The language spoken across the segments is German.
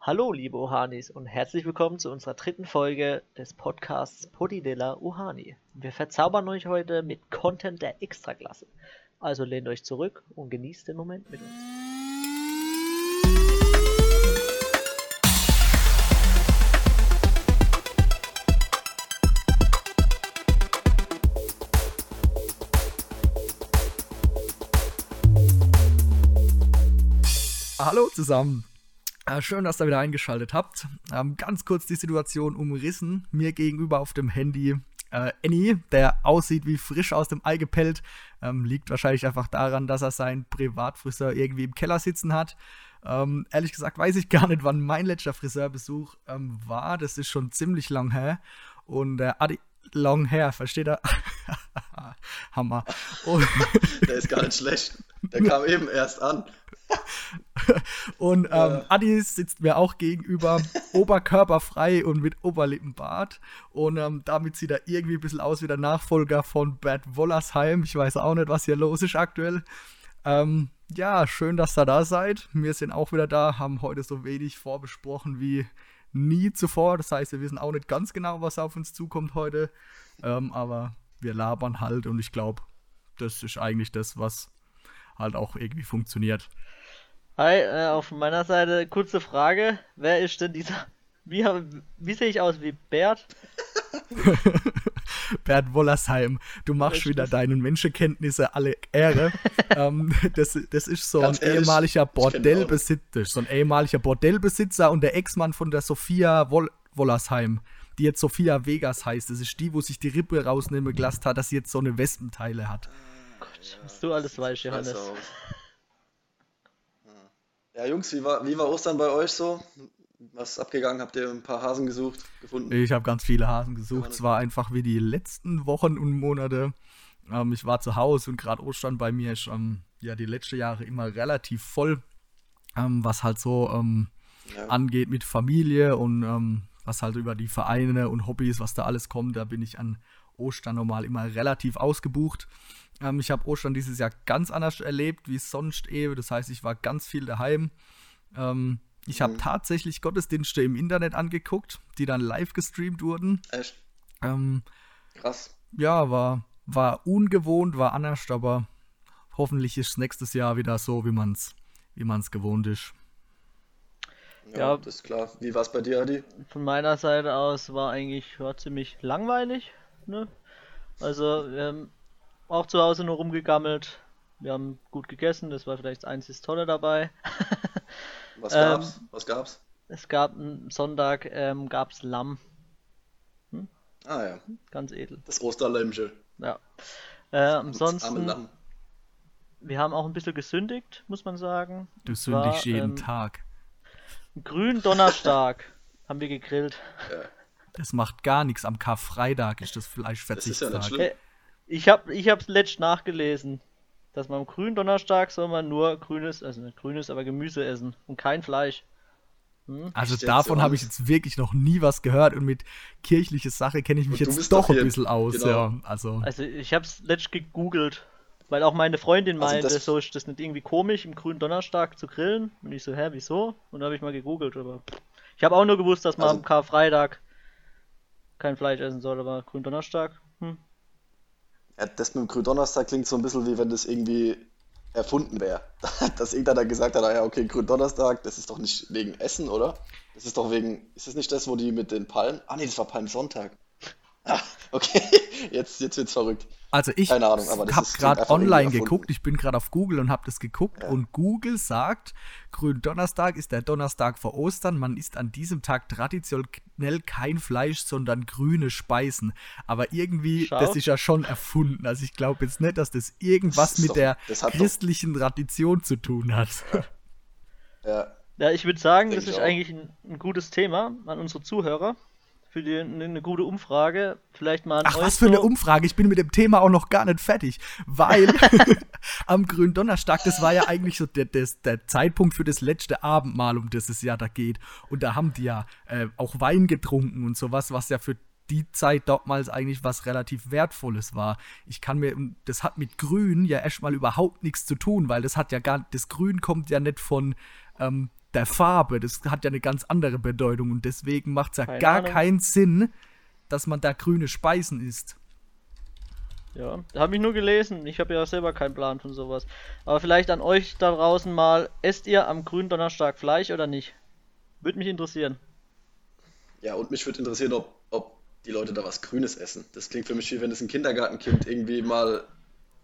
Hallo, liebe Ohanis, und herzlich willkommen zu unserer dritten Folge des Podcasts Podi della Ohani. Wir verzaubern euch heute mit Content der Extraklasse. Also lehnt euch zurück und genießt den Moment mit uns. Hallo zusammen. Äh, schön, dass ihr wieder eingeschaltet habt. Ähm, ganz kurz die Situation umrissen. Mir gegenüber auf dem Handy äh, Annie, der aussieht wie frisch aus dem Ei gepellt. Ähm, liegt wahrscheinlich einfach daran, dass er seinen Privatfriseur irgendwie im Keller sitzen hat. Ähm, ehrlich gesagt weiß ich gar nicht, wann mein letzter Friseurbesuch ähm, war. Das ist schon ziemlich lang her. Und äh, Adi, long hair, versteht er? Hammer. Und Der ist gar nicht schlecht. Der kam eben erst an. und ähm, ja. Adi sitzt mir auch gegenüber, oberkörperfrei und mit Oberlippenbart. Und ähm, damit sieht er irgendwie ein bisschen aus wie der Nachfolger von Bad Wollersheim. Ich weiß auch nicht, was hier los ist aktuell. Ähm, ja, schön, dass ihr da seid. Wir sind auch wieder da, haben heute so wenig vorbesprochen wie nie zuvor. Das heißt, wir wissen auch nicht ganz genau, was auf uns zukommt heute. Ähm, aber wir labern halt und ich glaube, das ist eigentlich das, was halt auch irgendwie funktioniert. Hi, äh, auf meiner Seite kurze Frage. Wer ist denn dieser. Wie, wie sehe ich aus wie Bert? Bert Wollersheim, du machst Richtig. wieder deinen Menschenkenntnisse alle Ehre. ähm, das, das ist so Ganz ein ehrlich, ehemaliger Bordellbesitzer, so ein ehemaliger Bordellbesitzer und der Ex-Mann von der Sophia Woll Wollersheim, die jetzt Sophia Vegas heißt. Das ist die, wo sich die Rippe rausnehmen gelassen hat, dass sie jetzt so eine Wespenteile hat. Gott, was du alles weißt, Johannes. Ja, Jungs, wie war, wie war Ostern bei euch so? Was abgegangen? Habt ihr ein paar Hasen gesucht, gefunden? Ich habe ganz viele Hasen gesucht. Es war einfach wie die letzten Wochen und Monate. Ähm, ich war zu Hause und gerade Ostern bei mir ist ähm, ja die letzten Jahre immer relativ voll, ähm, was halt so ähm, ja. angeht mit Familie und ähm, was halt über die Vereine und Hobbys, was da alles kommt. Da bin ich an Ostern normal immer relativ ausgebucht. Ähm, ich habe Ostern dieses Jahr ganz anders erlebt wie sonst eh. Das heißt, ich war ganz viel daheim. Ähm, ich habe mhm. tatsächlich Gottesdienste im Internet angeguckt, die dann live gestreamt wurden. Echt? Ähm, Krass. Ja, war, war ungewohnt, war anders, aber hoffentlich ist es nächstes Jahr wieder so, wie man es wie man's gewohnt ist. Ja, ja, das ist klar. Wie war es bei dir, Adi? Von meiner Seite aus war eigentlich war ziemlich langweilig. Ne? Also, ähm, auch zu Hause nur rumgegammelt. Wir haben gut gegessen, das war vielleicht das einzige Tolle dabei. Was gab's? Ähm, Was gab's? Es gab am Sonntag ähm, gab's Lamm. Hm? Ah ja. Ganz edel. Das Osterlämmchen. Ja. Äh, ansonsten. Wir haben auch ein bisschen gesündigt, muss man sagen. Du sündigst war, jeden ähm, Tag. Grün Donnerstag haben wir gegrillt. Ja. Das macht gar nichts. Am Karfreitag ist das Fleisch Verzichtstag. Ja ich habe ich hab's letzt nachgelesen, dass man am grünen Donnerstag soll man nur grünes, also nicht grünes, aber Gemüse essen und kein Fleisch. Hm? Also davon habe ich jetzt wirklich noch nie was gehört und mit kirchlicher Sache kenne ich mich jetzt doch, doch ein bisschen aus. Genau. Ja, also. also ich habe es letzt gegoogelt, weil auch meine Freundin also meinte, das so ist das nicht irgendwie komisch, im grünen Donnerstag zu grillen. Und ich so, hä, wieso? Und da habe ich mal gegoogelt, aber ich habe auch nur gewusst, dass man also, am Karfreitag kein Fleisch essen soll, aber grünen Donnerstag, hm, ja, das mit dem Gründonnerstag klingt so ein bisschen wie wenn das irgendwie erfunden wäre. Dass irgendeiner gesagt hat, ah ja, okay, Gründonnerstag, das ist doch nicht wegen Essen, oder? Das ist doch wegen, ist das nicht das, wo die mit den Palmen? Ah nee, das war Palmsonntag. Ah, okay, jetzt, jetzt wird's verrückt. Also ich habe gerade online geguckt, ich bin gerade auf Google und habe das geguckt ja. und Google sagt, Gründonnerstag ist der Donnerstag vor Ostern, man isst an diesem Tag traditionell kein Fleisch, sondern grüne Speisen. Aber irgendwie, Schau. das ist ja schon erfunden. Also ich glaube jetzt nicht, dass das irgendwas das mit doch, der christlichen doch. Tradition zu tun hat. Ja. Ja, ich würde sagen, Denk das ist eigentlich ein, ein gutes Thema an unsere Zuhörer für die, eine gute Umfrage. Vielleicht mal Ach, was für eine Umfrage? Ich bin mit dem Thema auch noch gar nicht fertig, weil am grünen Donnerstag, das war ja eigentlich so der, der, der, Zeitpunkt für das letzte Abendmahl, um das es ja da geht. Und da haben die ja äh, auch Wein getrunken und sowas, was ja für die Zeit damals eigentlich was relativ Wertvolles war. Ich kann mir, das hat mit Grün ja erstmal überhaupt nichts zu tun, weil das hat ja gar, das Grün kommt ja nicht von ähm, der Farbe. Das hat ja eine ganz andere Bedeutung und deswegen macht es ja Keine gar Ahnung. keinen Sinn, dass man da grüne Speisen isst. Ja, habe ich nur gelesen. Ich habe ja selber keinen Plan von sowas. Aber vielleicht an euch da draußen mal, esst ihr am grünen Donnerstag Fleisch oder nicht? Würde mich interessieren. Ja, und mich würde interessieren, ob, ob die Leute da was Grünes essen. Das klingt für mich wie wenn es ein Kindergartenkind irgendwie mal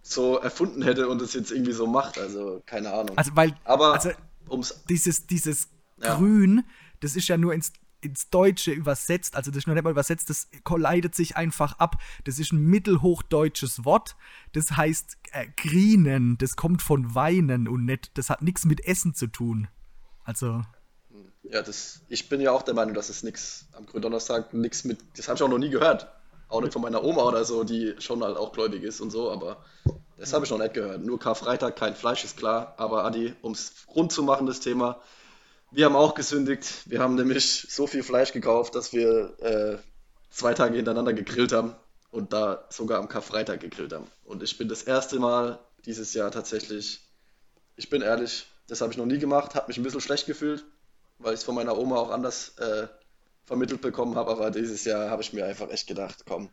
so erfunden hätte und es jetzt irgendwie so macht. Also keine Ahnung. Also weil, aber also, ums dieses dieses ja. Grün, das ist ja nur ins ins Deutsche übersetzt, also das ist noch nicht mal übersetzt, das leitet sich einfach ab. Das ist ein mittelhochdeutsches Wort, das heißt äh, grinen, das kommt von weinen und nicht, das hat nichts mit Essen zu tun. Also. Ja, das, ich bin ja auch der Meinung, dass es nichts am Gründonnerstag nichts mit, das habe ich auch noch nie gehört. Auch nicht von meiner Oma oder so, die schon halt auch gläubig ist und so, aber das habe ich noch nicht gehört. Nur Karfreitag, kein Fleisch ist klar, aber Adi, um es rund zu machen, das Thema, wir haben auch gesündigt. Wir haben nämlich so viel Fleisch gekauft, dass wir äh, zwei Tage hintereinander gegrillt haben und da sogar am Karfreitag gegrillt haben. Und ich bin das erste Mal dieses Jahr tatsächlich, ich bin ehrlich, das habe ich noch nie gemacht, habe mich ein bisschen schlecht gefühlt, weil ich es von meiner Oma auch anders äh, vermittelt bekommen habe, aber dieses Jahr habe ich mir einfach echt gedacht, komm,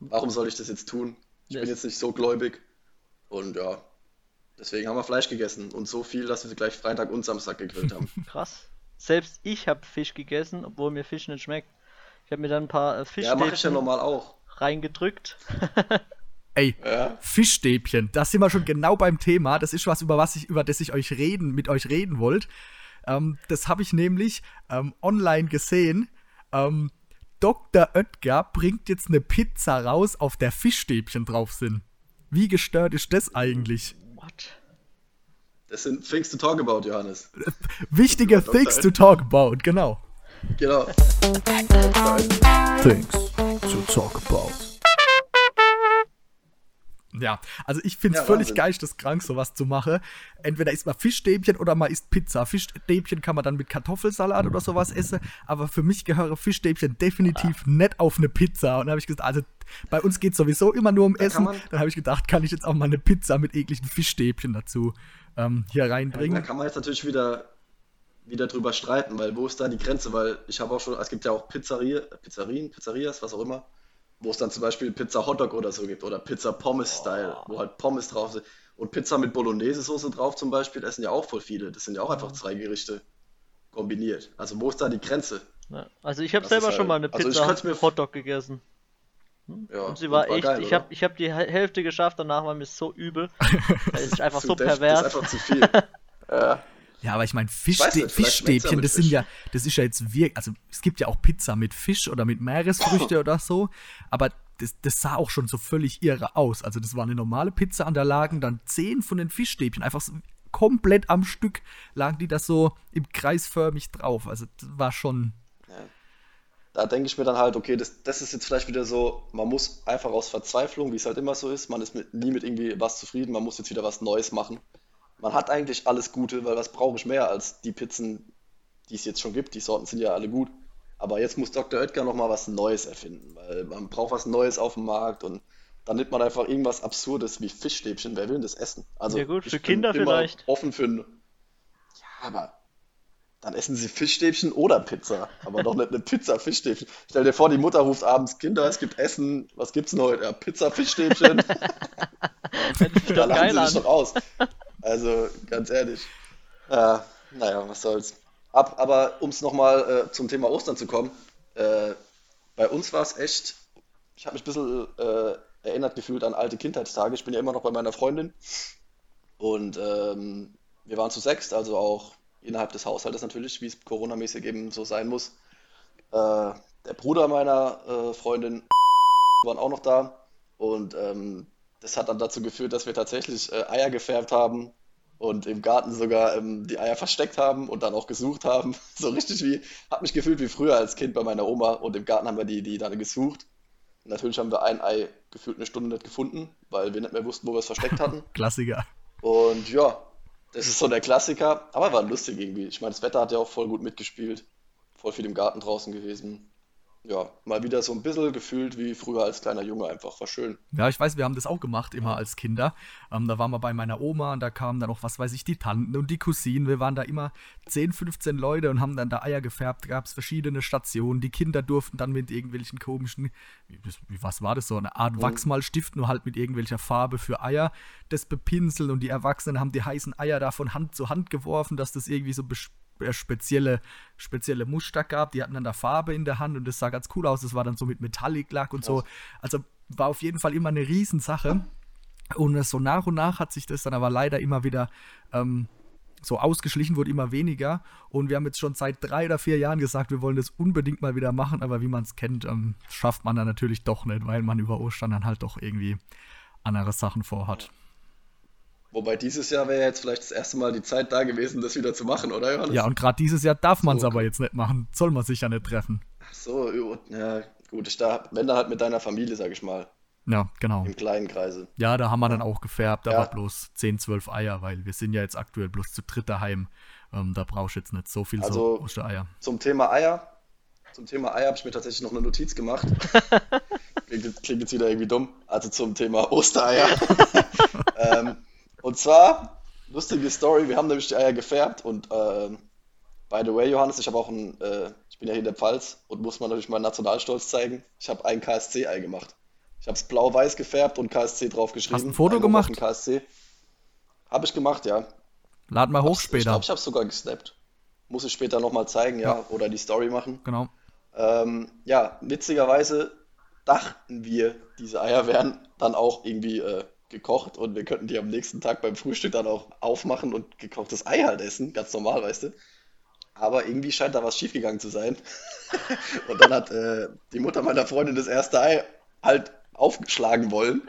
warum soll ich das jetzt tun? Ich bin jetzt nicht so gläubig und ja, deswegen haben wir Fleisch gegessen und so viel, dass wir gleich Freitag und Samstag gegrillt haben. Krass. Selbst ich habe Fisch gegessen, obwohl mir Fisch nicht schmeckt. Ich habe mir dann ein paar äh, Fischstäbchen ja, mach ich ja normal auch. reingedrückt. Ey, ja. Fischstäbchen, da sind wir schon genau beim Thema. Das ist was, über was ich, über das ich euch reden, mit euch reden wollte. Ähm, das habe ich nämlich ähm, online gesehen. Ähm, Dr. Oetker bringt jetzt eine Pizza raus, auf der Fischstäbchen drauf sind. Wie gestört ist das eigentlich? What? Das sind Things to talk about, Johannes. Wichtige Things to talk about, genau. Genau. Things to talk about. Ja, also ich finde es ja, völlig geisteskrank, sowas zu machen. Entweder isst man Fischstäbchen oder man isst Pizza. Fischstäbchen kann man dann mit Kartoffelsalat oder sowas essen, aber für mich gehören Fischstäbchen definitiv ah. nicht auf eine Pizza. Und da habe ich gesagt, also bei uns geht es sowieso immer nur um da Essen. Dann habe ich gedacht, kann ich jetzt auch mal eine Pizza mit ekligen Fischstäbchen dazu ähm, hier reinbringen. Ja, da kann man jetzt natürlich wieder, wieder drüber streiten, weil wo ist da die Grenze? Weil ich habe auch schon, es gibt ja auch Pizzeria, Pizzerien, Pizzerias, was auch immer wo es dann zum Beispiel Pizza Hotdog oder so gibt oder Pizza Pommes Style, oh. wo halt Pommes drauf sind. Und Pizza mit Bolognese-Soße drauf zum Beispiel, essen ja auch voll viele. Das sind ja auch einfach zwei Gerichte kombiniert. Also wo ist da die Grenze? Ja, also ich habe selber halt, schon mal eine also Pizza also Hotdog gegessen. Hm? Ja, und sie war, war echt, geil, ich habe ich hab die Hälfte geschafft, danach war mir so übel. das ist einfach so pervers. Das ist einfach zu viel. ja. Ja, aber ich meine, Fischstä Fischstäbchen, das sind ja, das ist ja jetzt wirklich, also es gibt ja auch Pizza mit Fisch oder mit Meeresfrüchte oder so, aber das, das sah auch schon so völlig irre aus. Also das war eine normale Pizza und da lagen dann zehn von den Fischstäbchen, einfach so komplett am Stück lagen die das so im kreisförmig drauf. Also das war schon. Ja. Da denke ich mir dann halt, okay, das, das ist jetzt vielleicht wieder so, man muss einfach aus Verzweiflung, wie es halt immer so ist, man ist mit, nie mit irgendwie was zufrieden, man muss jetzt wieder was Neues machen man hat eigentlich alles Gute, weil was brauche ich mehr als die Pizzen, die es jetzt schon gibt. Die Sorten sind ja alle gut. Aber jetzt muss Dr. Oetker nochmal was Neues erfinden, weil man braucht was Neues auf dem Markt und dann nimmt man einfach irgendwas Absurdes wie Fischstäbchen. Wer will denn das essen? Also, ja gut, für Kinder vielleicht. Offen für. Ja, aber dann essen sie Fischstäbchen oder Pizza. Aber doch nicht eine Pizza, Fischstäbchen. Stell dir vor, die Mutter ruft abends, Kinder, es gibt Essen. Was gibt's denn heute? Ja, Pizza, Fischstäbchen. da lachen sie sich doch aus. Also, ganz ehrlich. Äh, naja, was soll's. Ab, aber um es nochmal äh, zum Thema Ostern zu kommen, äh, bei uns war es echt, ich habe mich ein bisschen äh, erinnert gefühlt an alte Kindheitstage. Ich bin ja immer noch bei meiner Freundin und ähm, wir waren zu sechst, also auch innerhalb des Haushaltes natürlich, wie es Corona-mäßig eben so sein muss. Äh, der Bruder meiner äh, Freundin waren auch noch da und ähm, das hat dann dazu geführt, dass wir tatsächlich äh, Eier gefärbt haben und im Garten sogar ähm, die Eier versteckt haben und dann auch gesucht haben. So richtig wie, hat mich gefühlt wie früher als Kind bei meiner Oma und im Garten haben wir die, die dann gesucht. Und natürlich haben wir ein Ei gefühlt eine Stunde nicht gefunden, weil wir nicht mehr wussten, wo wir es versteckt hatten. Klassiker. Und ja, das ist so der Klassiker, aber war lustig irgendwie. Ich meine, das Wetter hat ja auch voll gut mitgespielt. Voll viel im Garten draußen gewesen. Ja, mal wieder so ein bisschen gefühlt wie früher als kleiner Junge einfach. War schön. Ja, ich weiß, wir haben das auch gemacht, immer als Kinder. Ähm, da waren wir bei meiner Oma und da kamen dann noch, was weiß ich, die Tanten und die Cousinen. Wir waren da immer 10, 15 Leute und haben dann da Eier gefärbt. Gab es verschiedene Stationen. Die Kinder durften dann mit irgendwelchen komischen, wie, was war das so, eine Art mhm. Wachsmalstift, nur halt mit irgendwelcher Farbe für Eier, das bepinseln und die Erwachsenen haben die heißen Eier da von Hand zu Hand geworfen, dass das irgendwie so spezielle, spezielle Muster gab. Die hatten dann da Farbe in der Hand und das sah ganz cool aus. Das war dann so mit Metallic-Lack und so. Also war auf jeden Fall immer eine Riesensache. Und so nach und nach hat sich das dann aber leider immer wieder ähm, so ausgeschlichen, wurde immer weniger. Und wir haben jetzt schon seit drei oder vier Jahren gesagt, wir wollen das unbedingt mal wieder machen. Aber wie man es kennt, ähm, schafft man dann natürlich doch nicht, weil man über Ostern dann halt doch irgendwie andere Sachen vorhat. Wobei dieses Jahr wäre jetzt vielleicht das erste Mal die Zeit da gewesen, das wieder zu machen, oder Johannes? Ja, und gerade dieses Jahr darf man es so. aber jetzt nicht machen. Soll man sich ja nicht treffen. Ach so, ja, gut. Ich da, wenn da halt mit deiner Familie, sag ich mal. Ja, genau. Im kleinen Kreise. Ja, da haben wir dann auch gefärbt, aber ja. bloß 10, 12 Eier, weil wir sind ja jetzt aktuell bloß zu dritt daheim. Ähm, da brauchst du jetzt nicht so viel also, so Ostereier. Zum Thema Eier. Zum Thema Eier habe ich mir tatsächlich noch eine Notiz gemacht. klingt, klingt, jetzt wieder irgendwie dumm. Also zum Thema Ostereier. ähm, und zwar, lustige Story, wir haben nämlich die Eier gefärbt und äh, by the way, Johannes, ich habe auch ein, äh, ich bin ja hier in der Pfalz und muss man natürlich meinen Nationalstolz zeigen. Ich habe ein KSC-Ei gemacht. Ich habe es blau-weiß gefärbt und KSC draufgeschrieben. Hast du ein Foto gemacht? KSC. Habe ich gemacht, ja. Lad mal hoch hab's, später. Ich glaube, ich habe es sogar gesnappt. Muss ich später nochmal zeigen, ja. ja. Oder die Story machen. Genau. Ähm, ja, witzigerweise dachten wir, diese Eier wären dann auch irgendwie äh, gekocht und wir könnten die am nächsten Tag beim Frühstück dann auch aufmachen und gekochtes Ei halt essen, ganz normal, weißt du. Aber irgendwie scheint da was schiefgegangen zu sein. und dann hat äh, die Mutter meiner Freundin das erste Ei halt aufgeschlagen wollen,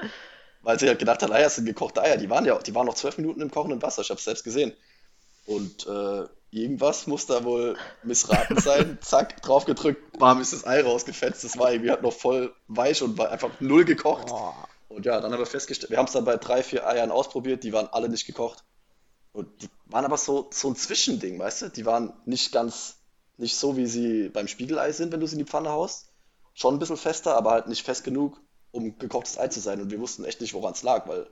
weil sie halt gedacht hat, Eier sind gekochte Eier. Die waren ja, die waren noch zwölf Minuten im kochenden Wasser, ich habe es selbst gesehen. Und äh, irgendwas muss da wohl missraten sein. Zack, drauf gedrückt, bam, ist das Ei rausgefetzt. Das war irgendwie halt noch voll weich und war einfach null gekocht. Oh. Und ja, dann haben wir festgestellt, wir haben es dann bei drei, vier Eiern ausprobiert, die waren alle nicht gekocht. Und die waren aber so, so ein Zwischending, weißt du? Die waren nicht ganz, nicht so, wie sie beim Spiegelei sind, wenn du sie in die Pfanne haust. Schon ein bisschen fester, aber halt nicht fest genug, um gekochtes Ei zu sein. Und wir wussten echt nicht, woran es lag, weil,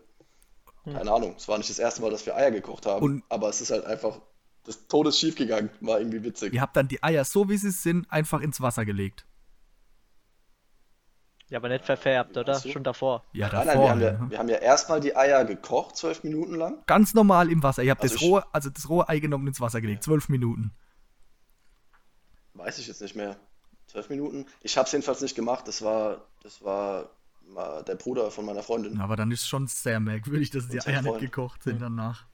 hm. keine Ahnung, es war nicht das erste Mal, dass wir Eier gekocht haben. Und aber es ist halt einfach des Todes schief gegangen. War irgendwie witzig. Ihr habt dann die Eier, so wie sie sind, einfach ins Wasser gelegt. Ja, aber nicht verfärbt, oder? Schon davor. Ja, davor. Nein, nein, wir, haben ja, wir haben ja erstmal die Eier gekocht, zwölf Minuten lang. Ganz normal im Wasser. Ihr habt also das, rohe, also das rohe Ei genommen ins Wasser gelegt, zwölf Minuten. Weiß ich jetzt nicht mehr. Zwölf Minuten? Ich habe es jedenfalls nicht gemacht. Das war, das war der Bruder von meiner Freundin. Aber dann ist es schon sehr merkwürdig, dass die Eier nicht gekocht sind danach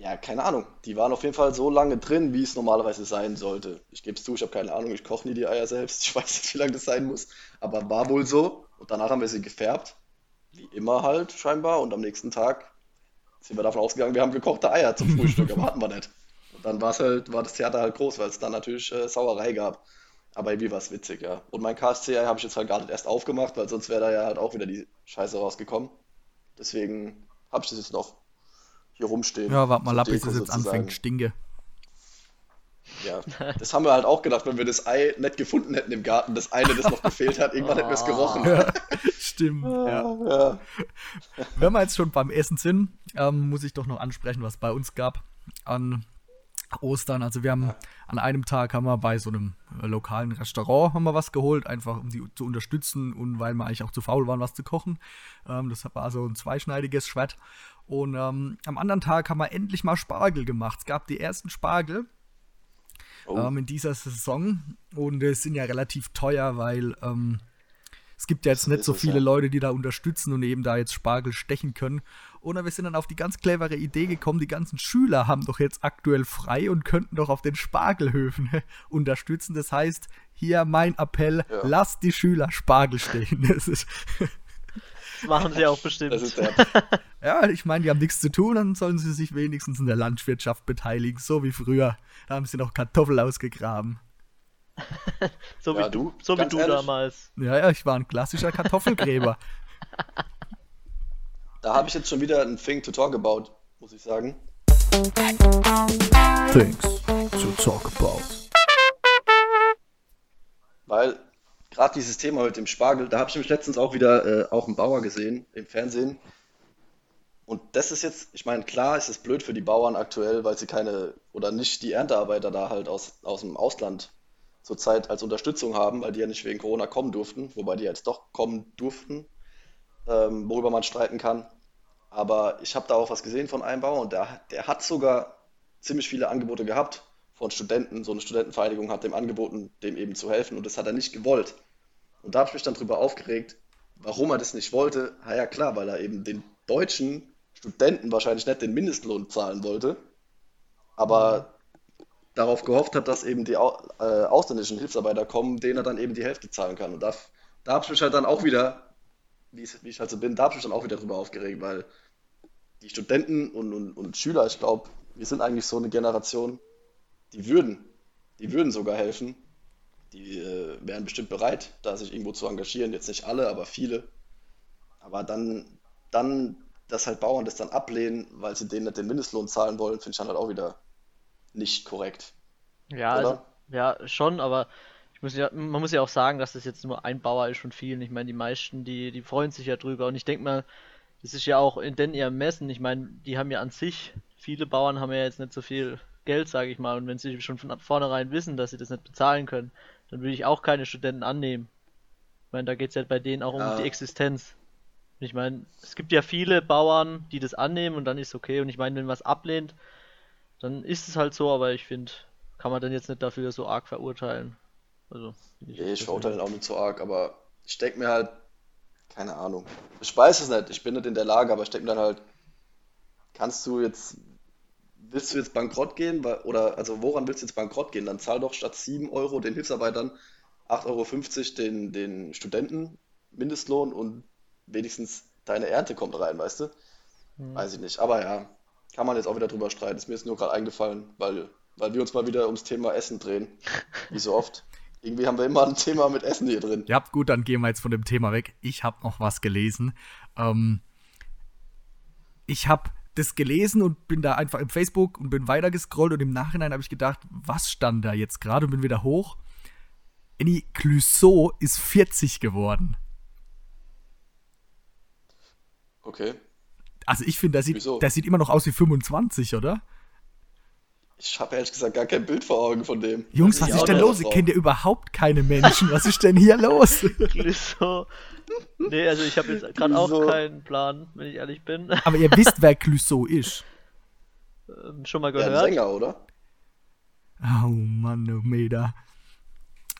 ja, keine Ahnung. Die waren auf jeden Fall so lange drin, wie es normalerweise sein sollte. Ich gebe es zu, ich habe keine Ahnung, ich koche nie die Eier selbst. Ich weiß nicht, wie lange das sein muss. Aber war wohl so. Und danach haben wir sie gefärbt. Wie immer halt, scheinbar. Und am nächsten Tag sind wir davon ausgegangen, wir haben gekochte Eier zum Frühstück, aber hatten wir nicht. Und dann war's halt, war das Theater halt groß, weil es dann natürlich äh, Sauerei gab. Aber irgendwie war es witzig, ja. Und mein KSC-Ei habe ich jetzt halt gar nicht erst aufgemacht, weil sonst wäre da ja halt auch wieder die Scheiße rausgekommen. Deswegen habe ich das jetzt noch hier rumstehen. Ja, warte mal ab, bis es jetzt anfängt, stinke. Ja, das haben wir halt auch gedacht, wenn wir das Ei nicht gefunden hätten im Garten, das eine, das noch gefehlt hat, irgendwann hätten wir es gerochen. Ja, stimmt. Ja. ja. Wenn wir jetzt schon beim Essen sind, ähm, muss ich doch noch ansprechen, was bei uns gab an Ostern. Also wir haben ja. an einem Tag haben wir bei so einem äh, lokalen Restaurant haben wir was geholt, einfach um sie zu unterstützen und weil wir eigentlich auch zu faul waren, was zu kochen. Ähm, das war so ein zweischneidiges Schwert. Und ähm, am anderen Tag haben wir endlich mal Spargel gemacht. Es gab die ersten Spargel oh. ähm, in dieser Saison und es sind ja relativ teuer, weil ähm, es gibt ja jetzt nicht so viele ja. Leute, die da unterstützen und eben da jetzt Spargel stechen können. Oder wir sind dann auf die ganz clevere Idee gekommen, die ganzen Schüler haben doch jetzt aktuell frei und könnten doch auf den Spargelhöfen unterstützen. Das heißt, hier mein Appell, ja. lasst die Schüler Spargel stechen. Das ist das machen sie auch bestimmt. ja, ich meine, die haben nichts zu tun, dann sollen sie sich wenigstens in der Landwirtschaft beteiligen, so wie früher. Da haben sie noch Kartoffeln ausgegraben. so ja, wie du, so wie du damals. Ja, ja, ich war ein klassischer Kartoffelgräber. da habe ich jetzt schon wieder ein Thing to talk about, muss ich sagen. Things to talk about. Weil gerade dieses Thema mit dem Spargel, da habe ich mich letztens auch wieder äh, auch einen Bauer gesehen im Fernsehen. Und das ist jetzt, ich meine, klar ist es blöd für die Bauern aktuell, weil sie keine oder nicht die Erntearbeiter da halt aus, aus dem Ausland zurzeit als Unterstützung haben, weil die ja nicht wegen Corona kommen durften, wobei die jetzt doch kommen durften, ähm, worüber man streiten kann. Aber ich habe da auch was gesehen von einem Bauer und der, der hat sogar ziemlich viele Angebote gehabt von Studenten. So eine Studentenvereinigung hat dem angeboten, dem eben zu helfen und das hat er nicht gewollt. Und da habe ich mich dann drüber aufgeregt, warum er das nicht wollte. Na ja, klar, weil er eben den deutschen Studenten wahrscheinlich nicht den Mindestlohn zahlen wollte, aber darauf gehofft hat, dass eben die äh, ausländischen Hilfsarbeiter kommen, denen er dann eben die Hälfte zahlen kann. Und da, da habe ich mich halt dann auch wieder, wie ich halt so bin, da habe ich mich dann auch wieder drüber aufgeregt, weil die Studenten und, und, und Schüler, ich glaube, wir sind eigentlich so eine Generation, die würden, die würden sogar helfen. Die äh, wären bestimmt bereit, da sich irgendwo zu engagieren. Jetzt nicht alle, aber viele. Aber dann, dann, dass halt Bauern das dann ablehnen, weil sie denen nicht den Mindestlohn zahlen wollen, finde ich dann halt auch wieder nicht korrekt. Ja, also, ja, schon, aber ich muss ja, man muss ja auch sagen, dass das jetzt nur ein Bauer ist von vielen. Ich meine, die meisten, die, die freuen sich ja drüber. Und ich denke mal, das ist ja auch in den ihrem Messen. Ich meine, die haben ja an sich, viele Bauern haben ja jetzt nicht so viel Geld, sage ich mal. Und wenn sie schon von vornherein wissen, dass sie das nicht bezahlen können, dann würde ich auch keine Studenten annehmen. Ich meine, da geht es ja bei denen auch um die Existenz. Ich meine, es gibt ja viele Bauern, die das annehmen und dann ist okay. Und ich meine, wenn was ablehnt, dann ist es halt so, aber ich finde, kann man dann jetzt nicht dafür so arg verurteilen. Also, ich, ich verurteile auch nicht so arg, aber ich denke mir halt, keine Ahnung. Ich weiß es nicht, ich bin nicht in der Lage, aber ich denke mir dann halt, kannst du jetzt, willst du jetzt bankrott gehen? Oder, also woran willst du jetzt bankrott gehen? Dann zahl doch statt 7 Euro den Hilfsarbeitern 8,50 Euro den, den Studenten Mindestlohn und wenigstens deine Ernte kommt rein, weißt du? Hm. Weiß ich nicht. Aber ja, kann man jetzt auch wieder drüber streiten. Ist mir jetzt nur gerade eingefallen, weil, weil wir uns mal wieder ums Thema Essen drehen. Wie so oft. Irgendwie haben wir immer ein Thema mit Essen hier drin. Ja, gut, dann gehen wir jetzt von dem Thema weg. Ich habe noch was gelesen. Ähm, ich habe das gelesen und bin da einfach im Facebook und bin weitergescrollt und im Nachhinein habe ich gedacht, was stand da jetzt gerade und bin wieder hoch. Annie Clouseau ist 40 geworden. Okay. Also ich finde, der sieht, der sieht immer noch aus wie 25, oder? Ich habe ehrlich gesagt gar kein Bild vor Augen von dem. Jungs, was ist denn los? Ich kenne ja überhaupt keine Menschen. Was ist denn hier los? Clouseau. Nee, also ich habe jetzt gerade auch keinen Plan, wenn ich ehrlich bin. Aber ihr wisst, wer Clouseau ist. Ähm, schon mal gehört. Ja, ein Sänger, oder? Oh Mann, oh Meter.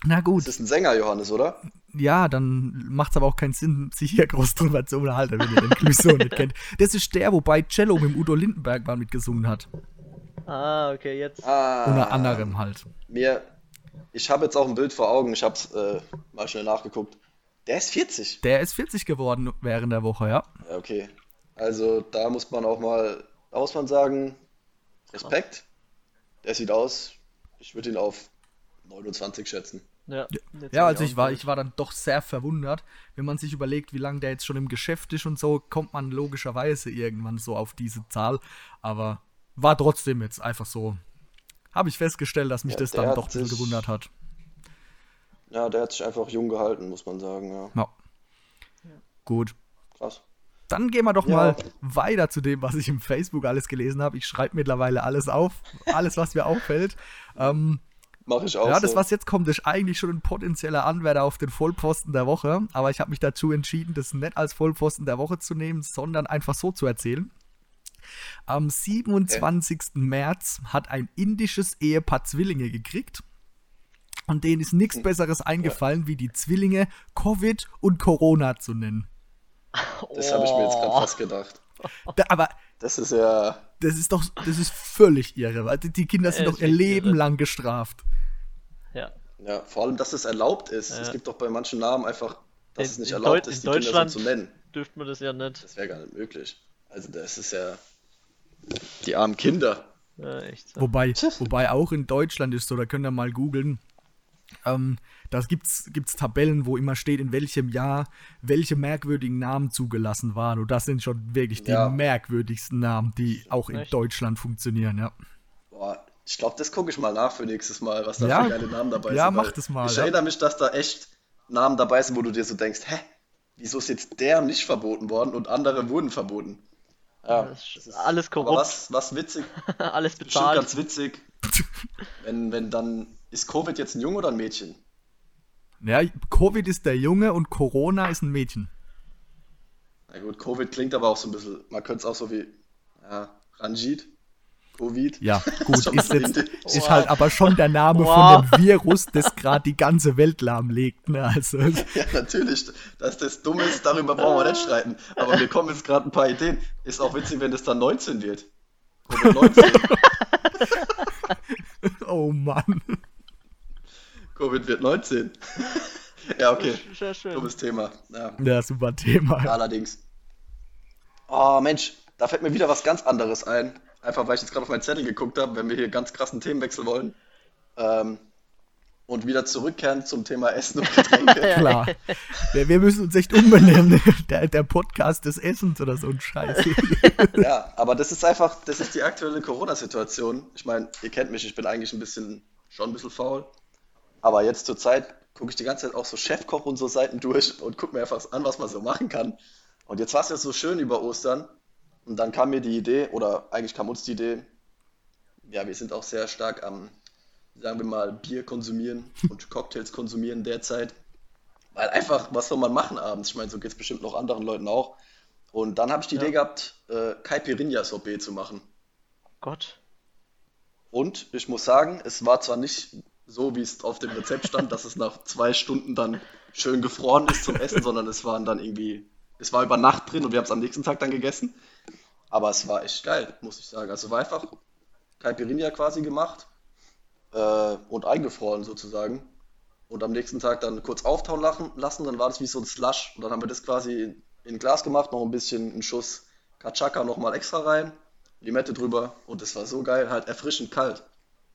Na gut. Das ist ein Sänger, Johannes, oder? Ja, dann macht es aber auch keinen Sinn, sich hier groß drüber zu unterhalten, wenn ihr den Clouseau nicht kennt. Das ist der, wobei Cello mit Udo Lindenberg mal mitgesungen hat. Ah, okay, jetzt. Ah, Unter anderem halt. Mir, ich habe jetzt auch ein Bild vor Augen, ich habe es äh, mal schnell nachgeguckt. Der ist 40. Der ist 40 geworden während der Woche, ja. ja okay. Also da muss man auch mal, da muss man sagen, Respekt. Der sieht aus, ich würde ihn auf 29 schätzen. Ja, ja also ich war, ich war dann doch sehr verwundert. Wenn man sich überlegt, wie lange der jetzt schon im Geschäft ist und so, kommt man logischerweise irgendwann so auf diese Zahl. Aber war trotzdem jetzt einfach so. Habe ich festgestellt, dass mich ja, das dann doch ein bisschen gewundert hat. Ja, der hat sich einfach jung gehalten, muss man sagen, ja. ja. Gut. Krass. Dann gehen wir doch ja. mal weiter zu dem, was ich im Facebook alles gelesen habe. Ich schreibe mittlerweile alles auf, alles, was mir auffällt. Ähm, Mache ich auch. Ja, das, was jetzt kommt, ist eigentlich schon ein potenzieller Anwärter auf den Vollposten der Woche. Aber ich habe mich dazu entschieden, das nicht als Vollposten der Woche zu nehmen, sondern einfach so zu erzählen. Am 27. Okay. März hat ein indisches Ehepaar Zwillinge gekriegt. Und denen ist nichts hm. Besseres eingefallen, ja. wie die Zwillinge Covid und Corona zu nennen. Das habe ich mir jetzt gerade fast gedacht. Da, aber das ist ja. Das ist doch, das ist völlig irre, weil die Kinder sind doch ihr Leben irre. lang gestraft. Ja. Ja, vor allem, dass es erlaubt ist. Ja. Es gibt doch bei manchen Namen einfach, dass in, es nicht erlaubt Deut ist, die Kinder so zu nennen. Dürfte man das ja nicht. Das wäre gar nicht möglich. Also das ist ja die armen Kinder. Ja, echt so. Wobei, wobei auch in Deutschland ist so, da könnt ihr mal googeln. Ähm, da gibt es Tabellen, wo immer steht, in welchem Jahr welche merkwürdigen Namen zugelassen waren. Und das sind schon wirklich die ja. merkwürdigsten Namen, die auch in Deutschland funktionieren, ja. Boah, ich glaube, das gucke ich mal nach für nächstes Mal, was da ja, für geile Namen dabei ja, sind. Ja, mach das mal. Ich ja. erinnere mich, dass da echt Namen dabei sind, wo du dir so denkst, hä, wieso ist jetzt der nicht verboten worden und andere wurden verboten? Ja, das ist alles korrupt. Aber was, was witzig, alles bezahlt. ganz witzig, wenn, wenn dann, ist Covid jetzt ein Junge oder ein Mädchen? Ja, Covid ist der Junge und Corona ist ein Mädchen. Na gut, Covid klingt aber auch so ein bisschen, man könnte es auch so wie, ja, Ranjit, Covid. Ja, gut, ist, jetzt, ist halt aber schon der Name wow. von dem Virus, das gerade die ganze Welt lahmlegt. Ne? Also. Ja, natürlich, dass das dumm ist, darüber brauchen wir nicht streiten. Aber mir kommen jetzt gerade ein paar Ideen. Ist auch witzig, wenn das dann 19 wird. Covid 19. oh Mann. Covid wird 19. ja, okay. Sehr schön. Dummes Thema. Ja. ja, super Thema. Allerdings. Oh, Mensch, da fällt mir wieder was ganz anderes ein. Einfach weil ich jetzt gerade auf meinen Zettel geguckt habe, wenn wir hier ganz krassen Themenwechsel wollen. Ähm, und wieder zurückkehren zum Thema Essen und Getränke. Klar. Wir, wir, müssen uns echt umbenennen. Der, der Podcast des Essens oder so ein Scheiß. ja, aber das ist einfach, das ist die aktuelle Corona-Situation. Ich meine, ihr kennt mich, ich bin eigentlich ein bisschen, schon ein bisschen faul. Aber jetzt zur Zeit gucke ich die ganze Zeit auch so Chefkoch und so Seiten durch und gucke mir einfach an, was man so machen kann. Und jetzt war es ja so schön über Ostern. Und dann kam mir die Idee, oder eigentlich kam uns die Idee, ja, wir sind auch sehr stark am, sagen wir mal, Bier konsumieren und Cocktails konsumieren derzeit. Weil einfach, was soll man machen abends? Ich meine, so geht es bestimmt noch anderen Leuten auch. Und dann habe ich die ja. Idee gehabt, äh, Caipirinha-Sorbet zu machen. Gott. Und ich muss sagen, es war zwar nicht so, wie es auf dem Rezept stand, dass es nach zwei Stunden dann schön gefroren ist zum Essen, sondern es waren dann irgendwie, es war über Nacht drin und wir haben es am nächsten Tag dann gegessen. Aber es war echt geil, muss ich sagen. Also war einfach Caipirinha quasi gemacht äh, und eingefroren sozusagen. Und am nächsten Tag dann kurz auftauen lassen, dann war das wie so ein Slush. Und dann haben wir das quasi in ein Glas gemacht, noch ein bisschen einen Schuss Kachaka nochmal extra rein, Limette drüber. Und das war so geil, halt erfrischend kalt,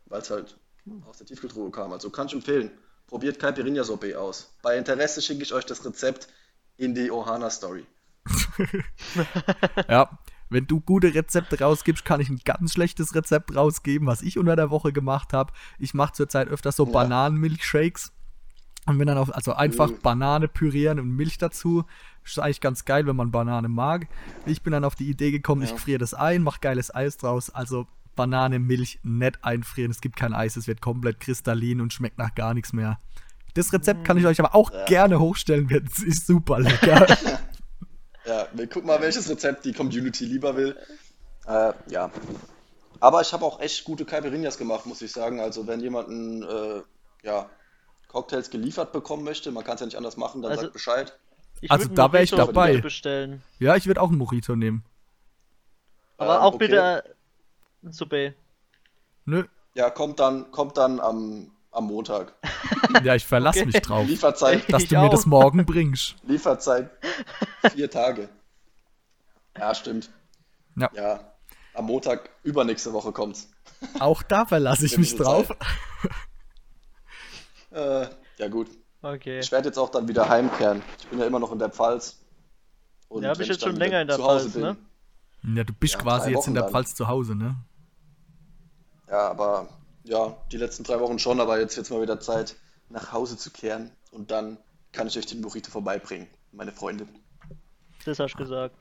weil es halt aus der Tiefkühltruhe kam. Also kann ich empfehlen. Probiert Caipirinha Sorbet aus. Bei Interesse schicke ich euch das Rezept in die Ohana Story. ja, wenn du gute Rezepte rausgibst, kann ich ein ganz schlechtes Rezept rausgeben, was ich unter der Woche gemacht habe. Ich mache zurzeit öfters so ja. Bananenmilchshakes. Und wenn dann auch, also einfach mhm. Banane pürieren und Milch dazu. Ist eigentlich ganz geil, wenn man Banane mag. Ich bin dann auf die Idee gekommen, ja. ich friere das ein, mache geiles Eis draus. Also Banane, Milch nett einfrieren. Es gibt kein Eis, es wird komplett kristallin und schmeckt nach gar nichts mehr. Das Rezept kann ich euch aber auch ja. gerne hochstellen, es ist super lecker. Ja, wir gucken mal, welches Rezept die Community lieber will. Äh, ja. Aber ich habe auch echt gute Caipirinhas gemacht, muss ich sagen. Also wenn jemand ein, äh, ja, Cocktails geliefert bekommen möchte, man kann es ja nicht anders machen, dann also, sagt Bescheid. Also da wäre ich dabei. Bestellen. Ja, ich würde auch einen Mojito nehmen. Aber ähm, auch okay. bitte Suppe. Nö. Ja, kommt dann, kommt dann am, am Montag. Ja, ich verlasse okay. mich drauf. Lieferzeit. Dass du mir das morgen bringst. Lieferzeit vier Tage. Ja, stimmt. Ja. ja. Am Montag übernächste Woche kommt's. Auch da verlasse ich mich drauf. äh, ja, gut. Okay. Ich werde jetzt auch dann wieder heimkehren. Ich bin ja immer noch in der Pfalz. Und ja, bist jetzt schon länger in der Pfalz, bin, ne? Ja, du bist ja, quasi jetzt in der Pfalz zu Hause, ne? Ja, aber ja, die letzten drei Wochen schon, aber jetzt wird es mal wieder Zeit, nach Hause zu kehren und dann kann ich euch den Burrito vorbeibringen, meine Freunde. Das hast du gesagt.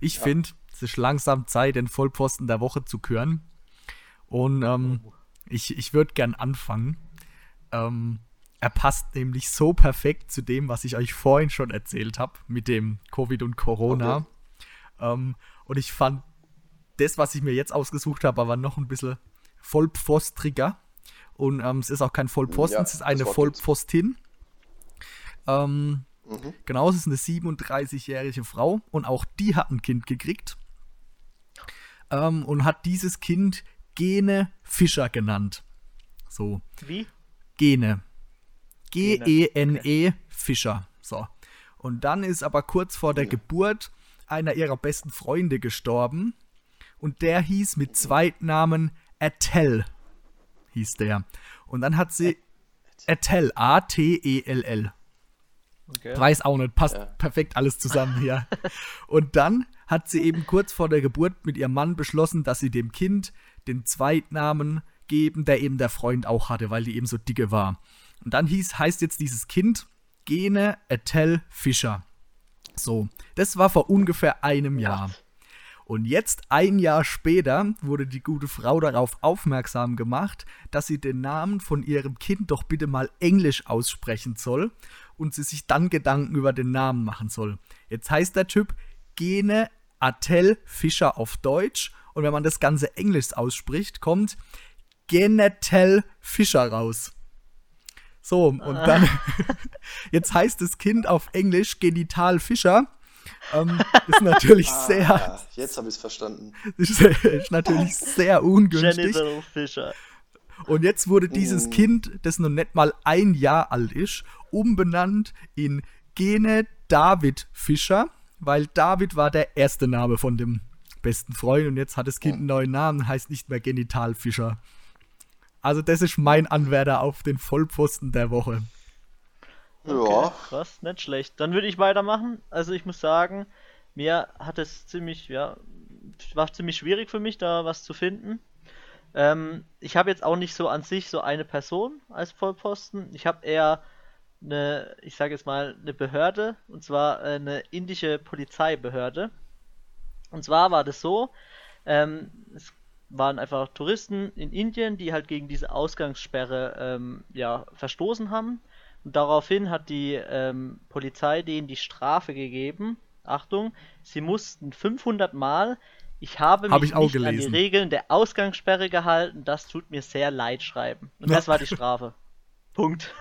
Ich ja. finde, es ist langsam Zeit, den Vollposten der Woche zu küren. Und ähm, oh. ich, ich würde gern anfangen. Ähm, er passt nämlich so perfekt zu dem, was ich euch vorhin schon erzählt habe, mit dem Covid und Corona. Okay. Ähm, und ich fand das, was ich mir jetzt ausgesucht habe, aber noch ein bisschen vollpfostriger. Und ähm, es ist auch kein Vollpfosten, ja, es ist eine Vollpfostin. Ähm, mhm. Genau, es ist eine 37-jährige Frau und auch die hat ein Kind gekriegt. Ähm, und hat dieses Kind Gene Fischer genannt. So. Wie? Gene. G-E-N-E -E okay. Fischer. So. Und dann ist aber kurz vor der Geburt einer ihrer besten Freunde gestorben. Und der hieß mit Zweitnamen Attell. Hieß der. Und dann hat sie Attell, A-T-E-L-L. Okay. Weiß auch nicht, passt ja. perfekt alles zusammen hier. Und dann hat sie eben kurz vor der Geburt mit ihrem Mann beschlossen, dass sie dem Kind den Zweitnamen geben, der eben der Freund auch hatte, weil die eben so dicke war. Und dann hieß, heißt jetzt dieses Kind Gene Etel Fischer. So, das war vor ungefähr einem Jahr. Und jetzt, ein Jahr später, wurde die gute Frau darauf aufmerksam gemacht, dass sie den Namen von ihrem Kind doch bitte mal Englisch aussprechen soll und sie sich dann Gedanken über den Namen machen soll. Jetzt heißt der Typ Gene Atel Fischer auf Deutsch und wenn man das Ganze Englisch ausspricht, kommt Genetel Fischer raus. So, und dann, jetzt heißt das Kind auf Englisch Genital Fischer ähm, ist natürlich ah, sehr. Jetzt habe ich es verstanden. Ist, ist, natürlich sehr ungünstig. Fischer. Und jetzt wurde dieses mm. Kind, das noch nicht mal ein Jahr alt ist, umbenannt in Gene David Fischer, weil David war der erste Name von dem besten Freund und jetzt hat das Kind einen neuen Namen, heißt nicht mehr Genital Fischer. Also das ist mein Anwärter auf den Vollpfosten der Woche. Okay, ja. Krass, nicht schlecht. Dann würde ich weitermachen. Also ich muss sagen, mir hat es ziemlich, ja, war ziemlich schwierig für mich, da was zu finden. Ähm, ich habe jetzt auch nicht so an sich so eine Person als Vollposten. Ich habe eher eine, ich sage jetzt mal, eine Behörde, und zwar eine indische Polizeibehörde. Und zwar war das so, ähm, es waren einfach Touristen in Indien, die halt gegen diese Ausgangssperre ähm, ja, verstoßen haben. Und daraufhin hat die ähm, Polizei denen die Strafe gegeben. Achtung, sie mussten 500 Mal ich habe mich hab ich nicht gelesen. an die Regeln der Ausgangssperre gehalten, das tut mir sehr leid schreiben. Und das war die Strafe. Punkt.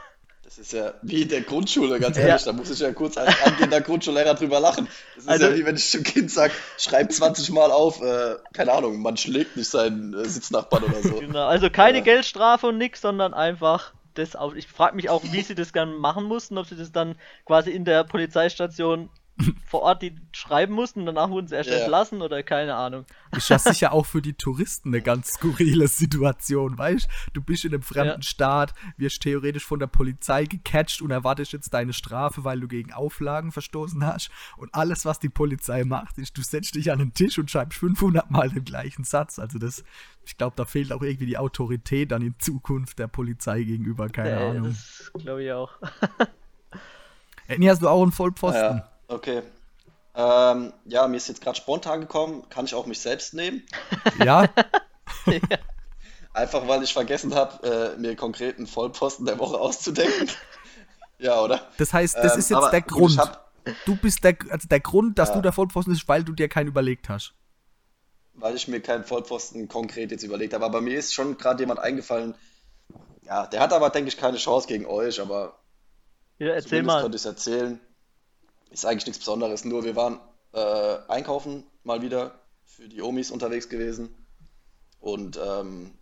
Das ist ja wie in der Grundschule, ganz ehrlich, ja. da muss ich ja kurz als angehender Grundschullehrer drüber lachen. Das ist also, ja wie wenn ich dem Kind sage, schreib 20 Mal auf, äh, keine Ahnung, man schlägt nicht seinen äh, Sitznachbarn oder so. Genau, also keine ja. Geldstrafe und nix, sondern einfach das auf. Ich frage mich auch, wie sie das dann machen mussten, ob sie das dann quasi in der Polizeistation vor Ort die schreiben mussten, danach wurden sie erst yeah. entlassen oder keine Ahnung. Ist ja sicher auch für die Touristen eine ganz skurrile Situation, weißt du? bist in einem fremden ja. Staat, wirst theoretisch von der Polizei gecatcht und erwartest jetzt deine Strafe, weil du gegen Auflagen verstoßen hast. Und alles, was die Polizei macht, ist, du setzt dich an den Tisch und schreibst 500 Mal den gleichen Satz. Also das, ich glaube, da fehlt auch irgendwie die Autorität dann in Zukunft der Polizei gegenüber, keine nee, Ahnung. Das glaube ich auch. Henny, hast du auch einen Vollpfosten? Ja. Okay. Ähm, ja, mir ist jetzt gerade spontan gekommen, kann ich auch mich selbst nehmen? Ja. ja. Einfach weil ich vergessen habe, äh, mir konkreten Vollposten der Woche auszudenken. ja, oder? Das heißt, das ähm, ist jetzt der Grund. Hab, du bist der, also der Grund, dass ja. du der Vollpfosten bist, weil du dir keinen überlegt hast. Weil ich mir keinen Vollpfosten konkret jetzt überlegt habe. Aber mir ist schon gerade jemand eingefallen. Ja, der hat aber, denke ich, keine Chance gegen euch, aber. Ja, erzähl mal. konnte ich es erzählen. Ist eigentlich nichts Besonderes, nur wir waren äh, einkaufen mal wieder für die Omis unterwegs gewesen. Und ähm,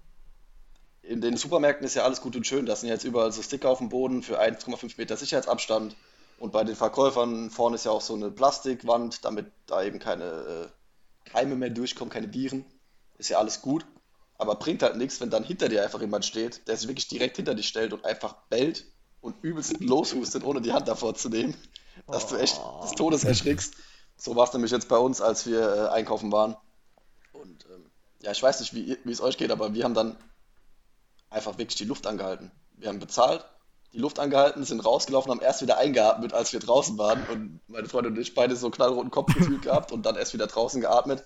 in den Supermärkten ist ja alles gut und schön. Da sind jetzt überall so Sticker auf dem Boden für 1,5 Meter Sicherheitsabstand. Und bei den Verkäufern vorne ist ja auch so eine Plastikwand, damit da eben keine äh, Keime mehr durchkommen, keine Viren. Ist ja alles gut. Aber bringt halt nichts, wenn dann hinter dir einfach jemand steht, der sich wirklich direkt hinter dich stellt und einfach bellt und übelst loshustet, ohne die Hand davor zu nehmen dass du echt des Todes erschrickst. So war es nämlich jetzt bei uns, als wir äh, einkaufen waren. Und ähm, ja, ich weiß nicht, wie, es euch geht, aber wir haben dann einfach wirklich die Luft angehalten. Wir haben bezahlt, die Luft angehalten, sind rausgelaufen, haben erst wieder eingeatmet, als wir draußen waren. Und meine Freundin und ich beide so knallroten Kopf gefühlt gehabt und dann erst wieder draußen geatmet.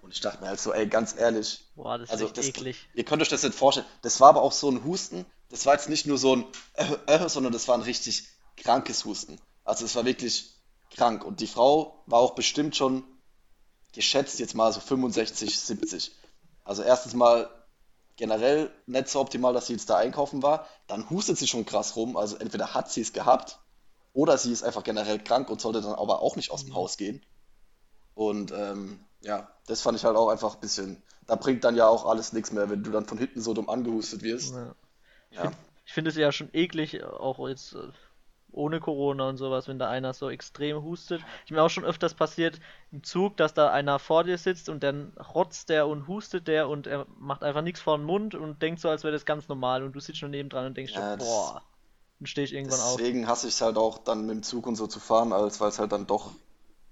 Und ich dachte mir halt so, ey, ganz ehrlich. Boah, das ist also, das, eklig. Ihr könnt euch das nicht vorstellen. Das war aber auch so ein Husten. Das war jetzt nicht nur so ein äh, äh, sondern das war ein richtig krankes Husten. Also es war wirklich krank. Und die Frau war auch bestimmt schon geschätzt jetzt mal so 65, 70. Also erstens mal generell nicht so optimal, dass sie jetzt da einkaufen war. Dann hustet sie schon krass rum. Also entweder hat sie es gehabt oder sie ist einfach generell krank und sollte dann aber auch nicht aus dem Haus gehen. Und ähm, ja, das fand ich halt auch einfach ein bisschen. Da bringt dann ja auch alles nichts mehr, wenn du dann von hinten so dumm angehustet wirst. Ja. Ich ja. finde es ja schon eklig, auch jetzt äh, ohne Corona und sowas, wenn da einer so extrem hustet. Ich mir auch schon öfters passiert im Zug, dass da einer vor dir sitzt und dann rotzt der und hustet der und er macht einfach nichts vor den Mund und denkt so, als wäre das ganz normal und du sitzt schon nebendran und denkst ja, boah, dann stehe ich irgendwann deswegen auf. Deswegen hasse ich es halt auch dann mit dem Zug und so zu fahren, als weil es halt dann doch,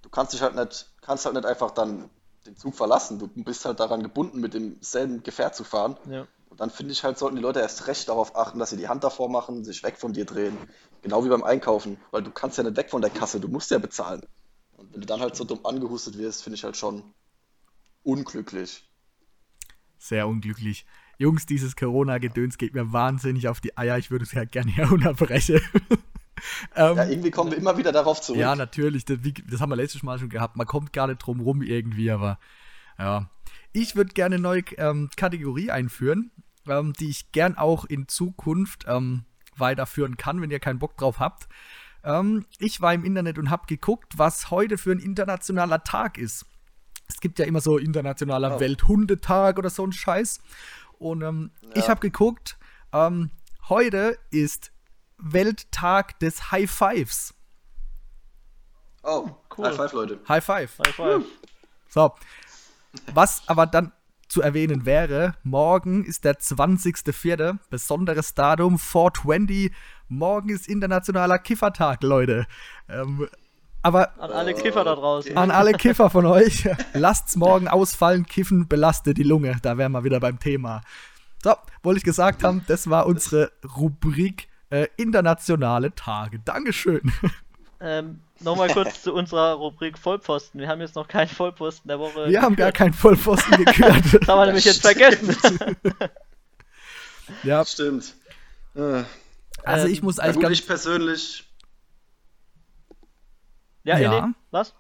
du kannst dich halt nicht, kannst halt nicht einfach dann den Zug verlassen. Du bist halt daran gebunden, mit demselben Gefährt zu fahren. Ja. Und dann finde ich halt, sollten die Leute erst recht darauf achten, dass sie die Hand davor machen, sich weg von dir drehen. Genau wie beim Einkaufen, weil du kannst ja nicht weg von der Kasse, du musst ja bezahlen. Und wenn du dann halt so dumm angehustet wirst, finde ich halt schon unglücklich. Sehr unglücklich. Jungs, dieses Corona-Gedöns geht mir wahnsinnig auf die Eier. Ich würde es ja gerne hier unterbrechen. ähm, ja, irgendwie kommen wir immer wieder darauf zurück. Ja, natürlich. Das, das, haben wir letztes Mal schon gehabt. Man kommt gar nicht drum rum irgendwie, aber ja. Ich würde gerne eine neue ähm, Kategorie einführen ähm, die ich gern auch in Zukunft ähm, weiterführen kann, wenn ihr keinen Bock drauf habt. Ähm, ich war im Internet und habe geguckt, was heute für ein internationaler Tag ist. Es gibt ja immer so internationaler oh. Welthundetag oder so ein Scheiß. Und ähm, ja. ich habe geguckt, ähm, heute ist Welttag des High Fives. Oh, cool. High Five, Leute. High Five. High Five. So. Was aber dann zu erwähnen wäre, morgen ist der 20.04., besonderes Datum, 420. Morgen ist internationaler Kiffertag, Leute. Ähm, aber an alle Kiffer da draußen. An alle Kiffer von euch. Lasst's morgen ausfallen, Kiffen belastet die Lunge. Da wären wir wieder beim Thema. So, wollte ich gesagt haben, das war unsere Rubrik äh, internationale Tage. Dankeschön. Ähm, Nochmal kurz zu unserer Rubrik Vollpfosten. Wir haben jetzt noch keinen Vollpfosten der Woche. Wir gekürt. haben gar keinen Vollpfosten gekürt. das haben wir nämlich jetzt vergessen. ja. Stimmt. Also ich muss eigentlich. Gut, ich persönlich. Ja, ja. Was?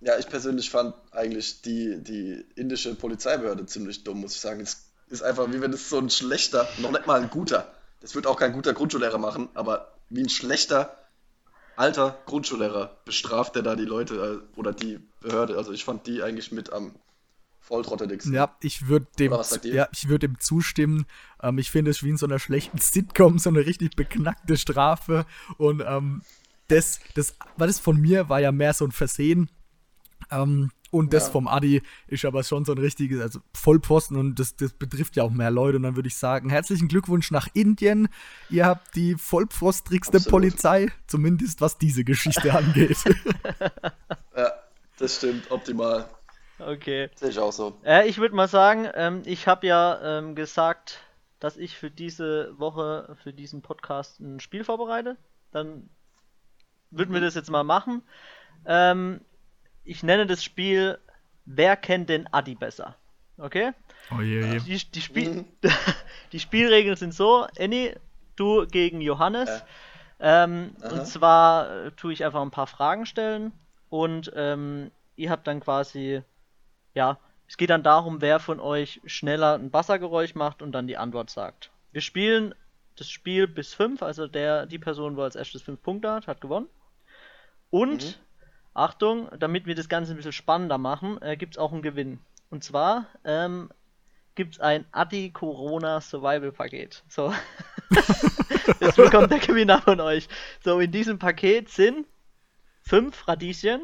Ja, ich persönlich fand eigentlich die, die indische Polizeibehörde ziemlich dumm, muss ich sagen. Es ist einfach, wie wenn es so ein schlechter, noch nicht mal ein guter, das wird auch kein guter Grundschullehrer machen, aber wie ein schlechter alter Grundschullehrer bestraft der da die Leute äh, oder die Behörde. Also ich fand die eigentlich mit am volltrotteligsten. Ja, ich würde dem, ja, würd dem zustimmen. Ähm, ich finde es wie in so einer schlechten Sitcom, so eine richtig beknackte Strafe. Und ähm, das, das, was ist von mir, war ja mehr so ein Versehen. Ähm, und das ja. vom Adi ist aber schon so ein richtiges, also Vollposten und das, das betrifft ja auch mehr Leute. Und dann würde ich sagen, herzlichen Glückwunsch nach Indien. Ihr habt die vollpfostrigste Polizei, zumindest was diese Geschichte angeht. ja, das stimmt, optimal. Okay. Sehe ich auch so. Äh, ich würde mal sagen, ähm, ich habe ja ähm, gesagt, dass ich für diese Woche, für diesen Podcast ein Spiel vorbereite. Dann würden wir das jetzt mal machen. Ähm, ich nenne das Spiel Wer kennt den Adi besser? Okay? Oh je, je. Die, die, Spiel mhm. die Spielregeln sind so, Annie, du gegen Johannes. Ja. Ähm, und zwar äh, tue ich einfach ein paar Fragen stellen und ähm, ihr habt dann quasi, ja, es geht dann darum, wer von euch schneller ein Wassergeräusch macht und dann die Antwort sagt. Wir spielen das Spiel bis 5, also der, die Person, wo als erstes 5 Punkte hat, hat gewonnen. Und mhm. Achtung, damit wir das Ganze ein bisschen spannender machen, äh, gibt es auch einen Gewinn. Und zwar ähm, gibt es ein Adi-Corona Survival-Paket. So. das bekommt der Gewinner von euch. So, in diesem Paket sind fünf Radieschen.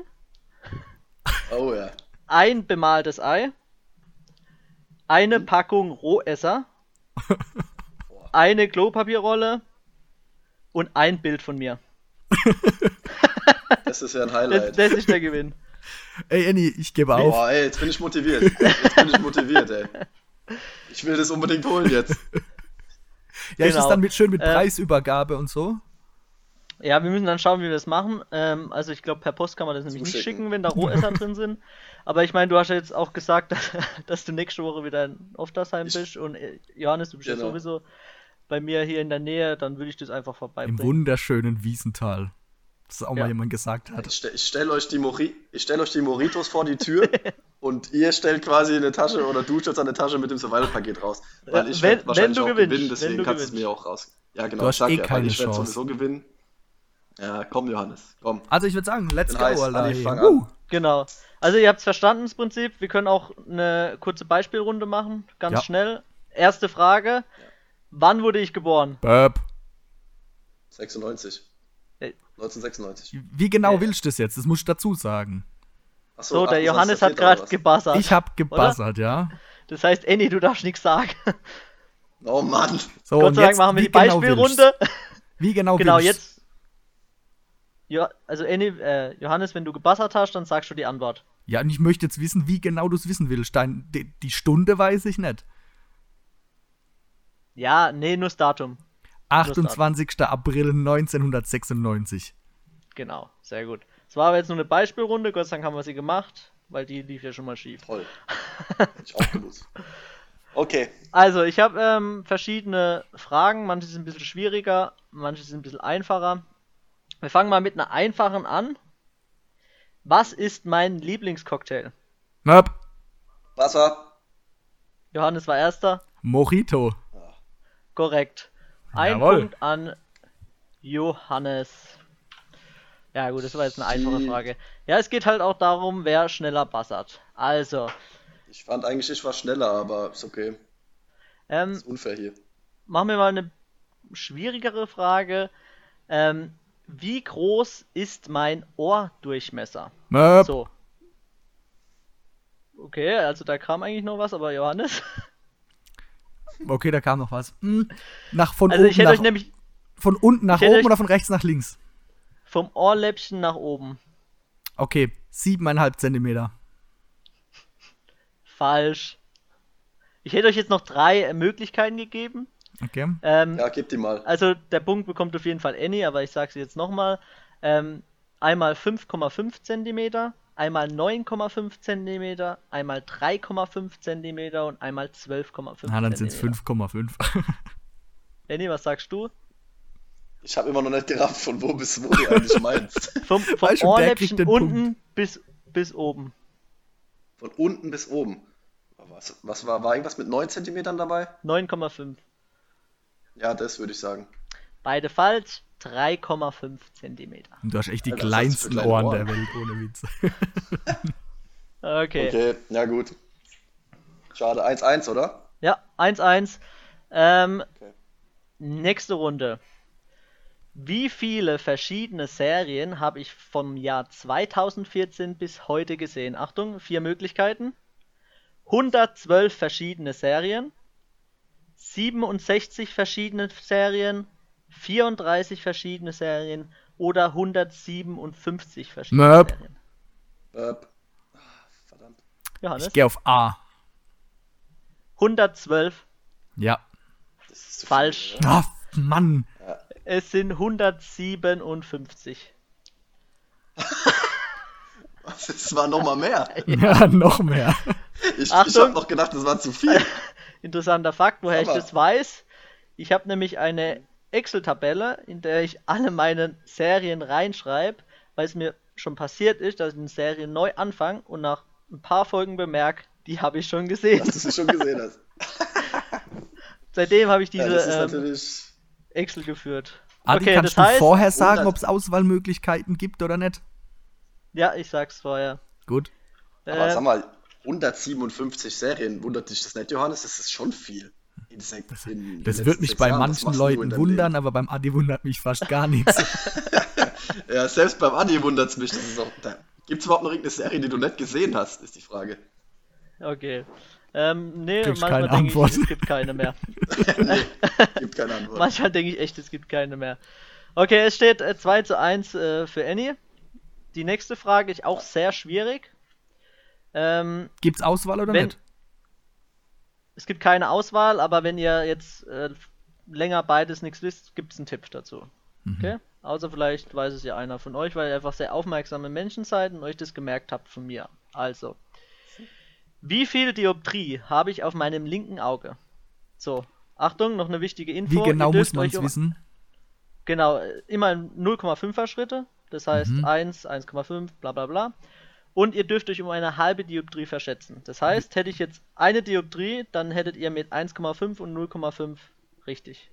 Oh ja. Ein bemaltes Ei. Eine hm? Packung Rohesser. eine Klopapierrolle. Und ein Bild von mir. Das ist ja ein Highlight. Das, das ist der Gewinn. Ey, Annie, ich gebe auf. Boah, ey, jetzt bin ich motiviert. Jetzt bin ich motiviert, ey. Ich will das unbedingt holen jetzt. Ja, genau. ist es dann mit, schön mit äh, Preisübergabe und so? Ja, wir müssen dann schauen, wie wir das machen. Ähm, also ich glaube, per Post kann man das nämlich nicht schicken, wenn da Rohesser drin sind. Aber ich meine, du hast ja jetzt auch gesagt, dass, dass du nächste Woche wieder in Oftersheim bist und äh, Johannes, du bist genau. ja sowieso bei mir hier in der Nähe, dann würde ich das einfach vorbeibringen. Im wunderschönen Wiesental das auch ja. mal jemand gesagt hat. Ich, stelle stell euch, die stell euch die Moritos vor die Tür und ihr stellt quasi eine Tasche oder du stellst eine Tasche mit dem Survival-Paket raus. Weil ich werde wahrscheinlich auch gewinnst, gewinnen, deswegen kannst du es mir auch raus. Ja, genau. Du hast eh ja, keine ich werde sowieso gewinnen. Ja, komm, Johannes, komm. Also ich würde sagen, let's go, heiß, Alter. Uh. Genau. Also ihr habt es verstanden, das Prinzip. Wir können auch eine kurze Beispielrunde machen, ganz ja. schnell. Erste Frage. Ja. Wann wurde ich geboren? Böp. 96. 1996. Wie genau äh. willst du das jetzt? Das musst du dazu sagen. Achso, so, der Johannes hat gerade gebassert. Ich hab gebassert, oder? ja. Das heißt, Annie, du darfst nichts sagen. Oh Mann. So, Gott sei Dank machen wir die genau Beispielrunde. Wie genau Genau, willst? jetzt. Ja, also Annie, äh, Johannes, wenn du gebassert hast, dann sagst du die Antwort. Ja, und ich möchte jetzt wissen, wie genau du es wissen willst. Dein, die, die Stunde weiß ich nicht. Ja, nee, nur das Datum. 28. April 1996. Genau, sehr gut. Es war aber jetzt nur eine Beispielrunde, Gott sei Dank haben wir sie gemacht, weil die lief ja schon mal schief. Toll. Hätte ich auch gewusst. Okay. Also, ich habe ähm, verschiedene Fragen. Manche sind ein bisschen schwieriger, manche sind ein bisschen einfacher. Wir fangen mal mit einer einfachen an. Was ist mein Lieblingscocktail? Möp. Wasser. Johannes war erster. Mojito. Korrekt. Ein Jawohl. Punkt an Johannes. Ja gut, das war jetzt eine einfache. Frage. Ja, es geht halt auch darum, wer schneller bassert. Also, Ich fand eigentlich, ich war schneller, aber ist okay. ähm, Ist unfair hier. machen wir mal eine schwierigere Frage. Ähm, wie groß ist mein Ohrdurchmesser? Möp. So. Okay, also da kam eigentlich noch was, aber Johannes. Okay, da kam noch was. Hm. Nach von Also oben ich hätte nach, euch nämlich von unten nach oben oder von rechts nach links? vom Ohrläppchen nach oben. Okay, siebeneinhalb Zentimeter. Falsch. Ich hätte euch jetzt noch drei äh, Möglichkeiten gegeben. Okay. Ähm, Ja, gib die mal. Also der Punkt bekommt auf jeden Fall Annie, aber ich sage es jetzt nochmal. Ähm, einmal 5,5 cm, einmal 9,5 cm, einmal 3,5 cm und einmal 12,5 Na, dann sind es cm. 5,5. Annie, was sagst du? Ich habe immer noch nicht gerafft, von wo bis wo du eigentlich meinst. Vom, vom Weißt Ohrläppchen unten bis, bis oben. Von unten bis oben. Was, was war, war irgendwas mit 9 cm dabei? 9,5. Ja, das würde ich sagen. Beide falsch. 3,5 cm. Und du hast echt die für kleinsten kleine Ohren Ohren? der Welt, ohne Witz. Okay. Okay, ja gut. Schade, 1-1, oder? Ja, 1-1. Ähm, Okay. Nächste Runde. Wie viele verschiedene Serien habe ich vom Jahr 2014 bis heute gesehen? Achtung, vier Möglichkeiten. 112 verschiedene Serien, 67 verschiedene Serien, 34 verschiedene Serien oder 157 verschiedene Möp. Serien. Böp. Ah, Verdammt. Johannes? Ich gehe auf A. 112. Ja. Das ist zu Falsch. Viel? Ah, Mann. Es sind 157. Was? Das war noch mal mehr. Ja, noch mehr. Ich, ich Achtung. habe noch gedacht, das war zu viel. Interessanter Fakt, woher ich Aber- das weiß. Ich habe nämlich eine Excel-Tabelle, in der ich alle meine Serien reinschreibe, weil es mir schon passiert ist, dass ich eine Serie neu anfange und nach ein paar Folgen bemerke, die habe ich schon gesehen. Dass du sie schon gesehen hast. Seitdem habe ich Ja, diese ist ähm. Excel geführt. Adi, okay, kannst das du heißt, vorher sagen, 100. ob es Auswahlmöglichkeiten gibt oder nicht? ja, ich sag's vorher. Gut. Aber Äh, sag mal, 157 Serien, wundert dich das nicht, Johannes? Das ist schon viel. In sech- in Das wird mich bei Jahren. Manchen Leuten wundern, aber beim Adi wundert mich fast gar nichts. Ja, selbst beim Adi wundert es mich. Das ist auch, da, gibt's überhaupt noch irgendeine Serie, die du nicht gesehen hast, ist die Frage. okay. Ähm, nee, Kriegst manchmal keine denke ich, Antwort. es gibt keine mehr. nee, gibt keine Antwort. Manchmal denke ich echt, es gibt keine mehr. Okay, es steht äh, 2 zu 1 äh, für Annie. Die nächste Frage ist auch sehr schwierig. Ähm, Gibt's Auswahl oder Wenn- nicht? Es gibt keine Auswahl, aber wenn ihr jetzt äh, länger beides nichts wisst, gibt es einen Tipp dazu. Okay? Außer vielleicht weiß es ja einer von euch, weil ihr einfach sehr aufmerksame Menschen seid und euch das gemerkt habt von mir. Also, wie viel Dioptrie habe ich auf meinem linken Auge? So, Achtung, noch eine wichtige Info. Wie genau muss man es um- wissen? Genau, immer in 0,5er Schritte. Das heißt Mhm. 1, 1,5, bla bla bla. Und ihr dürft euch um eine halbe Dioptrie verschätzen. Das heißt, hätte ich jetzt eine Dioptrie, dann hättet ihr mit 1,5 und 0,5 richtig.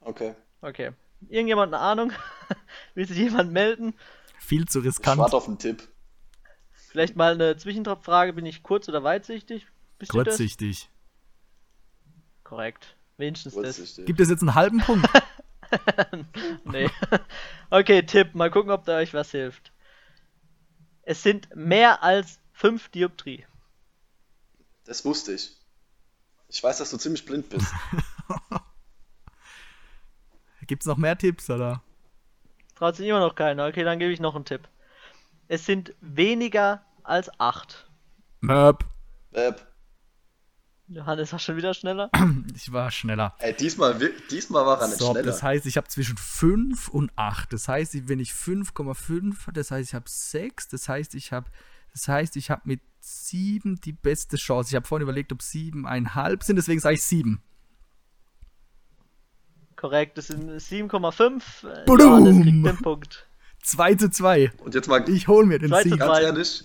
Okay. Okay. Irgendjemand eine Ahnung? Will sich jemand melden? Viel zu Ich riskant. warte auf einen Tipp. Vielleicht mal eine Zwischenfrage, bin ich kurz- oder weitsichtig? Bist du das? Kurzsichtig. Korrekt. Wenigstens das. Kurzsichtig. Gibt es jetzt einen halben Punkt? Nee. okay, Tipp. Mal gucken, ob da euch was hilft. Es sind mehr als 5 Dioptrie. Das wusste ich. Ich weiß, dass du ziemlich blind bist. Gibt's noch mehr Tipps, oder? Traut sich immer noch keiner. Okay, dann gebe ich noch einen Tipp. Es sind weniger als 8. Möp. Bäb. Johannes war schon wieder schneller. Ich war schneller. Ey, diesmal, diesmal war er nicht so, schneller. Das heißt, ich habe zwischen 5 und 8. Das heißt, wenn ich 5,5, das heißt, ich habe 6. Das heißt, ich habe das heißt, ich habe mit 7 die beste Chance. Ich habe vorhin überlegt, ob 7,5 sind, deswegen sage ich 7. Korrekt, das sind 7,5. Johannes kriegt den Punkt. 2 zu 2. Und jetzt mal. Ich hole mir den 2 zu Sieg. Ganz 2. ehrlich,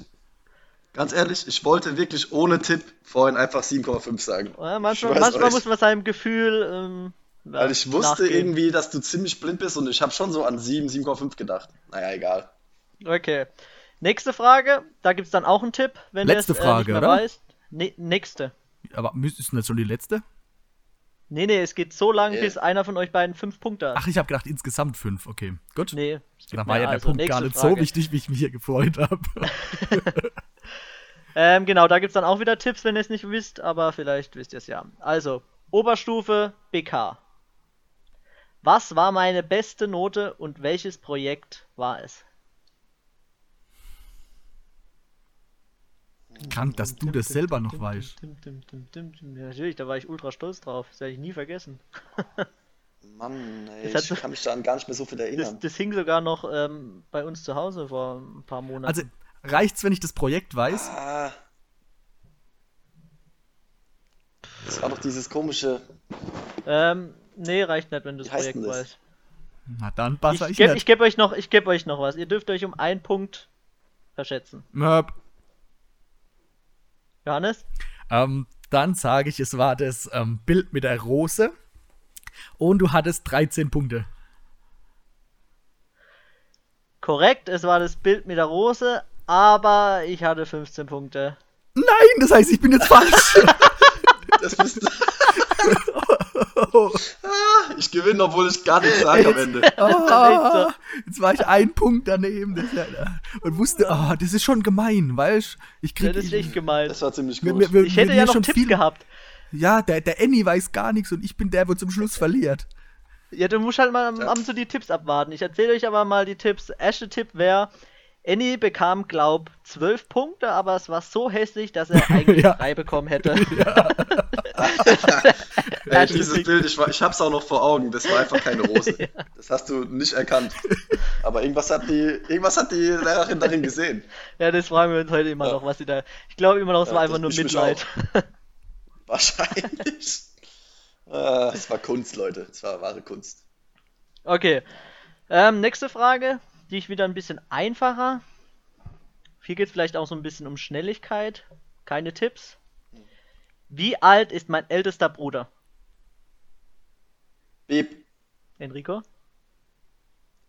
ganz ehrlich, ich wollte wirklich ohne Tipp vorhin einfach 7,5 sagen. Ja, manchmal manchmal muss man seinem Gefühl. Ähm, ja, Weil ich wusste nachgehen. irgendwie, dass du ziemlich blind bist und ich habe schon so an 7, 7,5 gedacht. Naja, egal. Okay. Nächste Frage. Da gibt es dann auch einen Tipp, wenn du es Letzte äh, nicht Frage, mehr oder? weißt. Ne, nächste. Aber ist denn das schon die letzte? Nee, nee, es geht so lang, Nee. bis einer von euch beiden fünf Punkte hat. Ach, ich habe gedacht insgesamt 5. Okay, gut. nee. Dann war ja der Also, Punkt gar nicht Frage. so wichtig, wie ich mich hier gefreut habe. Ähm, genau, da gibt es dann auch wieder Tipps, wenn ihr es nicht wisst, aber vielleicht wisst ihr es ja. Also, Oberstufe BK. Was war meine beste Note und welches Projekt war es? Krank, dass du das selber noch weißt. Ja, natürlich, da war ich ultra stolz drauf. Das werde ich nie vergessen. Mann, ey, Das ich so- kann mich daran gar nicht mehr so viel Das, erinnern. das hing sogar noch ähm, bei uns zu Hause vor ein paar Monaten. Also, reicht's, wenn ich das Projekt weiß? Ah. Das war doch dieses komische. ähm, nee, reicht nicht, wenn du das Projekt das? weißt. Na dann, Basser, Ich ich, gebe nicht. geb euch, noch- ich geb euch noch was. Ihr dürft euch um einen Punkt verschätzen. Möp. Johannes? Ähm, dann sage ich, es war das ähm, Bild mit der Rose. Und du hattest 13 Punkte. Korrekt, es war das Bild mit der Rose, aber ich hatte 15 Punkte. Nein, das heißt, ich bin jetzt falsch. Das bist ah, ich gewinne, obwohl ich gar nichts sage am Ende. Ah, jetzt war ich ein Punkt daneben. Und wusste, ah, das ist schon gemein, weißt Ich krieg. das ist echt gemein. Das war ziemlich mir- gut. mir- Ich hätte mir ja noch schon Tipps viel- gehabt. Ja, der, der Annie weiß gar nichts und ich bin der, wo zum Schluss verliert. Ja, du musst halt mal am, Ja. am so die Tipps abwarten. Ich erzähle euch aber mal die Tipps. Erste Tipp wäre, Annie bekam, glaub, 12 Punkte, aber es war so hässlich, dass er eigentlich Ja. drei bekommen hätte. Ey, Erste dieses. Bild, ich, war, ich hab's auch noch vor Augen, das war einfach keine Rose. Das hast du nicht erkannt. Aber irgendwas hat die, irgendwas hat die Lehrerin darin gesehen. Ja, das fragen wir uns heute immer Ja. noch, was sie da. Ich glaube immer noch, es Ja, war einfach nur Mitleid. Wahrscheinlich. Ah, Es war Kunst, Leute. Es war wahre Kunst. Okay. Ähm, nächste Frage, die ich wieder ein bisschen einfacher. Hier geht es vielleicht auch so ein bisschen um Schnelligkeit. Keine Tipps. Wie alt ist mein ältester Bruder? Beep, Enrico?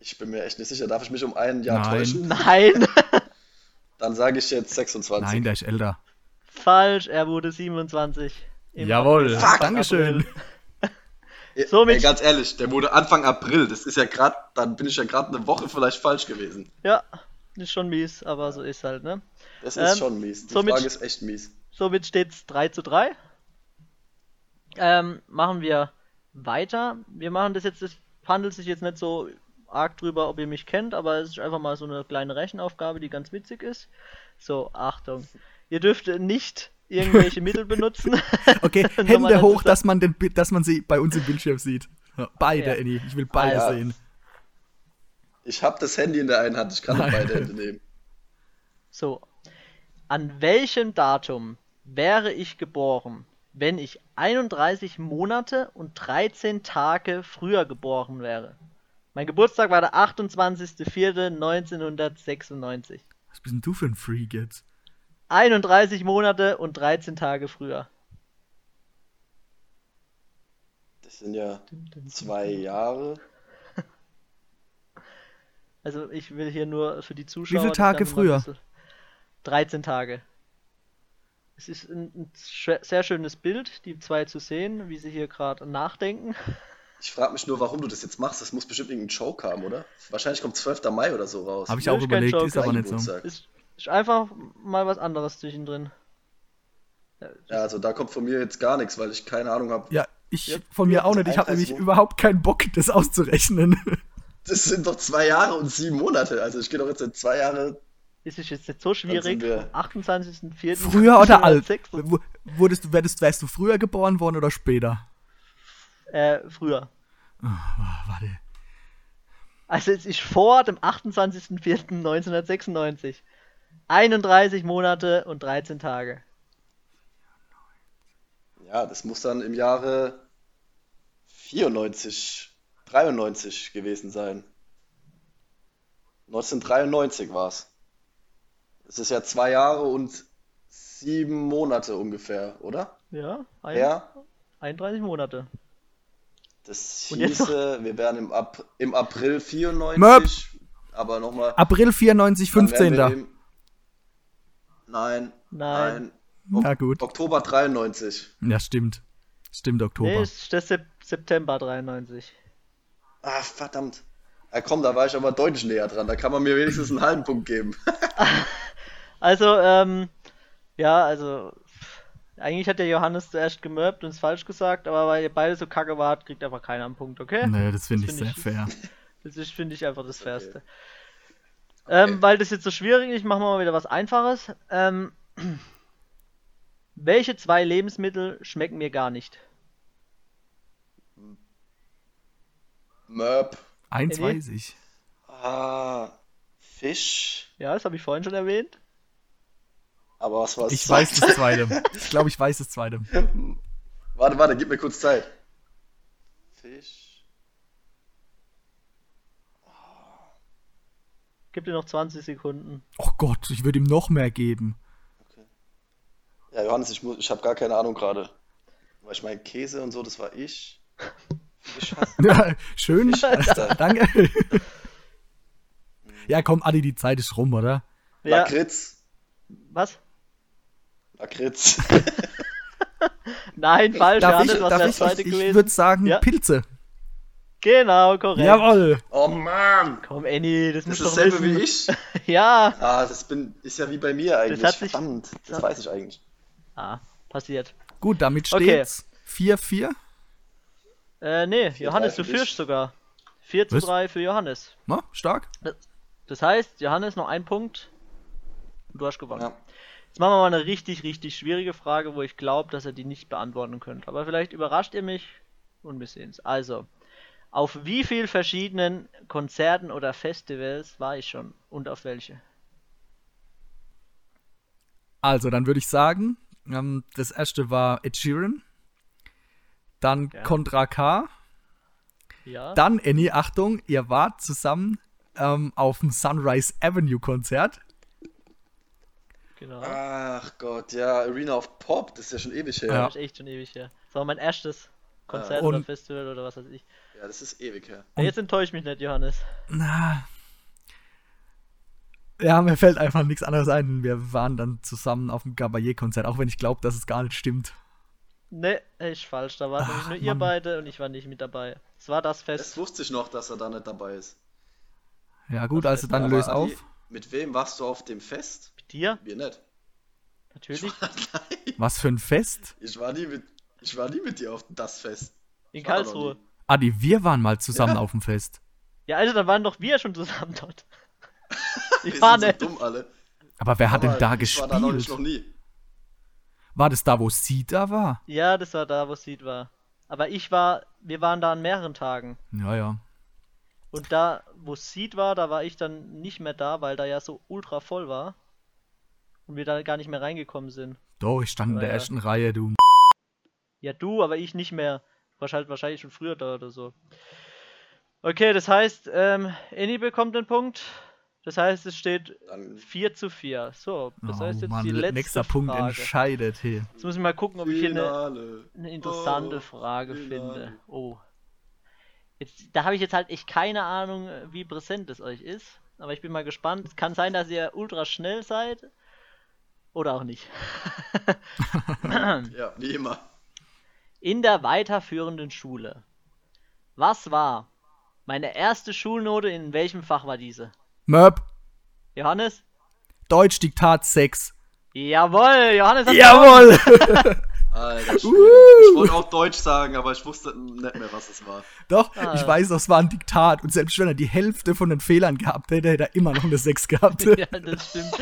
ich bin mir echt nicht sicher. Darf ich mich um ein Jahr Nein. täuschen? Nein! Dann sage ich jetzt 26. Nein, der ist älter. Falsch, er wurde 27. Im Jawohl, April. Dankeschön. Somit- Ey, ganz ehrlich, der wurde Anfang April. Das ist ja gerade, dann bin ich ja gerade eine Woche vielleicht falsch gewesen. Ja, ist schon mies, aber so ist halt, ne? Das ist Ähm, schon mies. Die somit- Frage ist echt mies. Somit steht's 3 zu 3. Ähm, machen wir weiter. Wir machen das jetzt, es handelt sich jetzt nicht so arg drüber, ob ihr mich kennt, aber es ist einfach mal so eine kleine Rechenaufgabe, die ganz witzig ist. So, Achtung. Ihr dürft nicht irgendwelche Mittel benutzen. Okay, Hände hoch, dass man, den, dass man sie bei uns im Bildschirm sieht. Ja, Beide, Ja. Annie. Ich will beide Also. sehen. Ich habe das Handy in der einen Hand, ich kann Nein. beide Hände nehmen. So. An welchem Datum wäre ich geboren, wenn ich 31 Monate und 13 Tage früher geboren wäre? Mein Geburtstag war der 28.04.1996. Was bist denn du für ein Freak jetzt? 31 Monate und 13 Tage früher. Das sind ja zwei Jahre. Also ich will hier nur für die Zuschauer. viele das Tage früher? ein bisschen- 13 Tage. Es ist ein, ein sehr schönes Bild, die zwei zu sehen, wie sie hier gerade nachdenken. Ich frage mich nur, warum du das jetzt machst. Das muss bestimmt irgendein Joke haben, oder? Wahrscheinlich kommt 12. Mai oder so raus. Habe ich auch überlegt, ist aber nicht so. Ist, ist einfach mal was anderes zwischendrin. Ja, also da kommt von mir jetzt gar nichts, weil ich keine Ahnung habe. Ja, ich Ja, von mir auch nicht. Ich habe nämlich überhaupt keinen Bock, das auszurechnen. Das sind doch zwei Jahre und sieben Monate. Also ich gehe doch jetzt in zwei Jahre. Ist es jetzt nicht so schwierig? sind wir- Vom 28.04. Früher oder alt? 1996. Wo- wurdest du, wärst, wärst du früher geboren worden oder später? Äh, früher. Oh, warte. Also es ist vor dem 28.04.1996. 31 Monate und 13 Tage. Ja, das muss dann im Jahre 94, 93 gewesen sein. 1993 war es. Es ist ja zwei Jahre und sieben Monate ungefähr, oder? Ja, ein, Ja, 31 Monate. das hieße, wir wären im, Ap im April 94, aber nochmal. April 94, dann wären 15. Nein, Nein. nein. Ja, gut. Oktober 93. Ja, stimmt. Stimmt, Oktober. Nee, ist das Sep September 93. Ah, verdammt. Ja, komm, da war ich aber deutlich näher dran. Da kann man mir wenigstens einen halben Punkt geben. Also, ähm, ja, also, eigentlich hat der Johannes zuerst gemobbt und es falsch gesagt, aber weil ihr beide so kacke wart, kriegt einfach keiner einen Punkt, okay? Nee, das finde ich find sehr ich- fair. Das ist, finde ich, einfach das Okay. Fairste. Ähm, weil das jetzt so schwierig ist, machen wir mal wieder was Einfaches. Ähm, welche zwei Lebensmittel schmecken mir gar nicht? Möb. Eins Eddie? weiß ich. Ah, Fisch. Ja, das habe ich vorhin schon erwähnt. Aber was war es? Ich weiß das zweite. Ich glaube, ich weiß das zweite. Warte, warte, gib mir kurz Zeit. Fisch. Gib dir noch 20 Sekunden. Oh Gott, ich würde ihm noch mehr geben. Ja, Johannes, ich, muss- ich habe gar keine Ahnung gerade. Weil ich meine, Käse und so, das war ich. Hast Ja, schön. Alter. Danke. Ja, komm, Adi, die Zeit ist rum, oder? Ja, Lakritz. was? Lakritz. Nein, falsch. Darf Johannes, ich, was darf wäre ich, das zweite ich, ich gewesen? würde sagen Ja. Pilze. Genau, korrekt. Jawohl. Oh Mann! Komm, Annie, das, Das ist doch dasselbe wissen. wie ich. Ja. Ah, das bin, ist ja wie bei mir eigentlich. hat sich- Verdammt, das weiß ich eigentlich. Ah, passiert. Gut, damit Okay. steht's 4-4. Äh, nee, Vier, Johannes, du führst sogar. 4 zu Was? 3 für Johannes. Na, stark. Das heißt, Johannes noch ein Punkt. Und du hast gewonnen. Ja. Jetzt machen wir mal eine richtig, richtig schwierige Frage, wo ich glaube, dass ihr die nicht beantworten könnt. Aber vielleicht überrascht ihr mich und wir sehen's. Also, auf wie viel verschiedenen Konzerten oder Festivals war ich schon und auf welche? Also, dann würde ich sagen, ähm, das erste war Ed Sheeran. Dann Ja. Contra K. Ja. Dann, Annie, Achtung, ihr wart zusammen ähm, auf dem Sunrise Avenue Konzert. genau. Ach Gott, ja, Arena of Pop, das ist ja schon ewig her. Ja. Das ist echt schon ewig her. Das war mein erstes Konzert Und- oder Festival oder was weiß ich. Das ist ewig her. Ja, jetzt enttäuscht mich nicht, Johannes. Na. Ja, mir fällt einfach nichts anderes ein. Wir waren dann zusammen auf dem Gabalier-Konzert, auch wenn ich glaube, dass es gar nicht stimmt. Ne, ist falsch. Da waren nämlich nur ihr Mann. beide und ich war nicht mit dabei. Es war das Das Fest. wusste ich noch, dass er da nicht dabei ist. Ja, gut, also dann Aber löse Adi, auf. Mit wem warst du auf dem Fest? Mit dir? Wir nicht. Natürlich. Nein, Was für ein Fest? ich war nie mit, ich war nie mit dir auf das Fest. In war Karlsruhe. Adi, wir waren mal zusammen Ja. auf dem Fest. Ja, also dann waren doch wir schon zusammen dort. Wir Ich war sind nicht. so dumm alle. Aber wer hat Aber denn da ich war da noch, nicht, gespielt? noch nie. War das da, wo sie da war? Ja, das war da, wo Seed war. Aber ich war, wir waren da an mehreren Tagen. Ja, ja. Und da, wo Seed war, da war ich dann nicht mehr da, weil da ja so ultra voll war. Und wir da gar nicht mehr reingekommen sind. Doch, ich stand in der Ja. ersten Reihe, du. Ja, du, aber ich nicht mehr. Halt wahrscheinlich schon früher da oder so. Okay, das heißt, ähm, Annie bekommt den Punkt. Das heißt, es steht Dann 4 zu 4. So, das oh, heißt jetzt Mann, die letzte nächster Punkt Frage. entscheidet hier. Jetzt muss ich mal gucken, ob ich hier eine, eine interessante Oh, Frage Finale. finde. Oh. Jetzt, da habe ich jetzt halt echt keine Ahnung, wie präsent es euch ist. Aber ich bin mal gespannt. Es kann sein, dass ihr ultra schnell seid. Oder auch nicht. Ja, wie immer. In der weiterführenden Schule. Was war meine erste Schulnote? In welchem Fach war diese? Möb, Johannes? Deutsch Diktat 6. Jawohl, Johannes hat Jawohl! Alter, Schwede. ich wollte auch Deutsch sagen, aber ich wusste nicht mehr, was es war. Doch, Ah. ich weiß, das war ein Diktat. Und selbst wenn er die Hälfte von den Fehlern gehabt hätte, hätte er immer noch eine 6 gehabt. ja, das stimmt.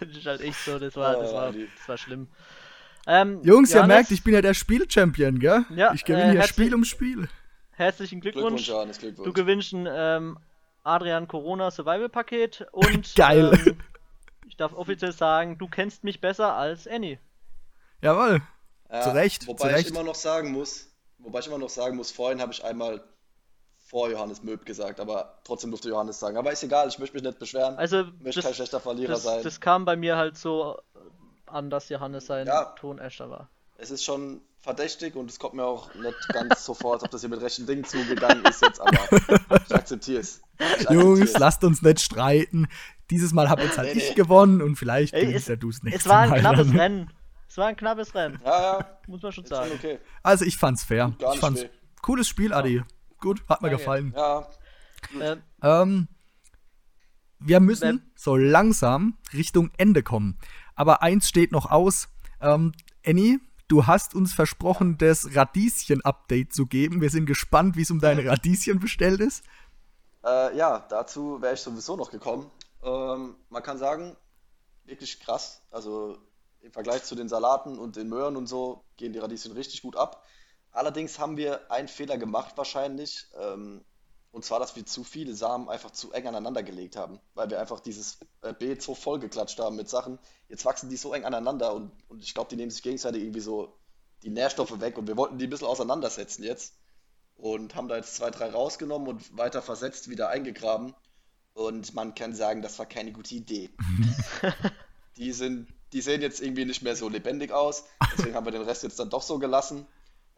das ist halt echt so, das war, das Oh, war, das war schlimm. Ähm, Jungs, Johannes, ihr merkt, ich bin ja der Spielchampion, gell? Ja, ich gewinne äh, hier Spiel um Spiel. Herzlichen Glückwunsch. Glückwunsch, Johannes, Glückwunsch. Du gewinnst ein ähm, Adrian Corona Survival Paket und Geil. Ähm, ich darf offiziell sagen, du kennst mich besser als Annie. Jawohl. Ja, zu Recht. Wobei zu ich immer noch sagen muss, wobei ich immer noch sagen muss, vorhin habe ich einmal vor Johannes Möb gesagt, aber trotzdem durfte Johannes sagen. Aber ist egal, ich möchte mich nicht beschweren. Also, ich möchte das, kein schlechter Verlierer das, sein. Das kam bei mir halt so an, dass Johannes sein ja, Tonescher war. Es ist schon verdächtig und es kommt mir auch nicht ganz so vor, als ob das hier mit rechten Dingen zugegangen ist jetzt, aber ich akzeptiere es. Jungs, lasst uns nicht streiten. Dieses Mal habe jetzt halt nee, ich nee. gewonnen und vielleicht Ey, es, ja du es nicht. Es war ein knappes Rennen. Es war ein knappes Rennen. Ja, ja. Muss man schon sagen. Okay. Also ich fand's fair. Ich fand's cooles Spiel, Adi. Ja. Gut, hat mir Danke. gefallen. Ja. Ähm, ähm, wir müssen so langsam Richtung Ende kommen. Aber eins steht noch aus. Ähm, Annie, du hast uns versprochen, das Radieschen-Update zu geben. Wir sind gespannt, wie es um deine Radieschen bestellt ist. Äh, ja, dazu wäre ich sowieso noch gekommen. Ähm, man kann sagen, wirklich krass. Also im Vergleich zu den Salaten und den Möhren und so gehen die Radieschen richtig gut ab. Allerdings haben wir einen Fehler gemacht wahrscheinlich. Ähm, und zwar, dass wir zu viele Samen einfach zu eng aneinander gelegt haben, weil wir einfach dieses äh, Beet so vollgeklatscht haben mit Sachen. Jetzt wachsen die so eng aneinander und, und ich glaube, die nehmen sich gegenseitig irgendwie so die Nährstoffe weg und wir wollten die ein bisschen auseinandersetzen jetzt und haben da jetzt zwei, drei rausgenommen und weiter versetzt wieder eingegraben. Und man kann sagen, das war keine gute Idee. die, sind, die sehen jetzt irgendwie nicht mehr so lebendig aus, deswegen haben wir den Rest jetzt dann doch so gelassen.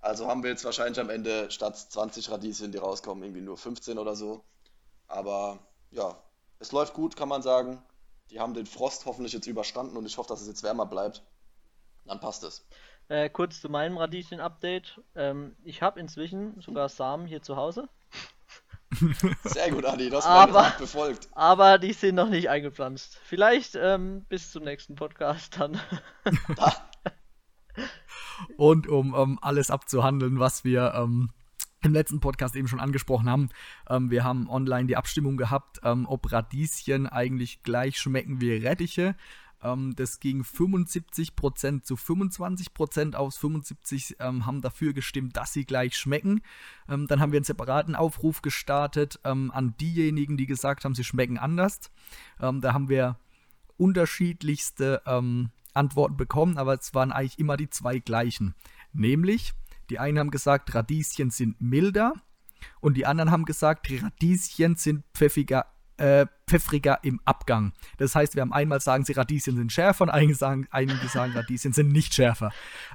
Also haben wir jetzt wahrscheinlich am Ende statt 20 Radieschen, die rauskommen, irgendwie nur 15 oder so. Aber ja, es läuft gut, kann man sagen. Die haben den Frost hoffentlich jetzt überstanden und ich hoffe, dass es jetzt wärmer bleibt. Dann passt es. Äh, kurz zu meinem Radieschen-Update. Ähm, ich habe inzwischen sogar Samen hier zu Hause. Sehr gut, Adi, das aber, befolgt. Aber die sind noch nicht eingepflanzt. Vielleicht ähm, bis zum nächsten Podcast dann. Und um um alles abzuhandeln, was wir ähm, im letzten Podcast eben schon angesprochen haben, ähm, wir haben online die Abstimmung gehabt, ähm, ob Radieschen eigentlich gleich schmecken wie Rettiche. Ähm, das ging 75% zu 25% aus. 75 ähm, haben dafür gestimmt, dass sie gleich schmecken. Ähm, dann haben wir einen separaten Aufruf gestartet an diejenigen, die gesagt haben, sie schmecken anders. da haben wir unterschiedlichste Antworten bekommen, aber es waren eigentlich immer die zwei gleichen. Nämlich, die einen haben gesagt, Radieschen sind milder und die anderen haben gesagt, Radieschen sind pfeffiger äh, pfeffriger im Abgang. Das heißt, wir haben einmal sagen sie, Radieschen sind schärfer und einige sagen, einige sagen Radieschen sind nicht schärfer.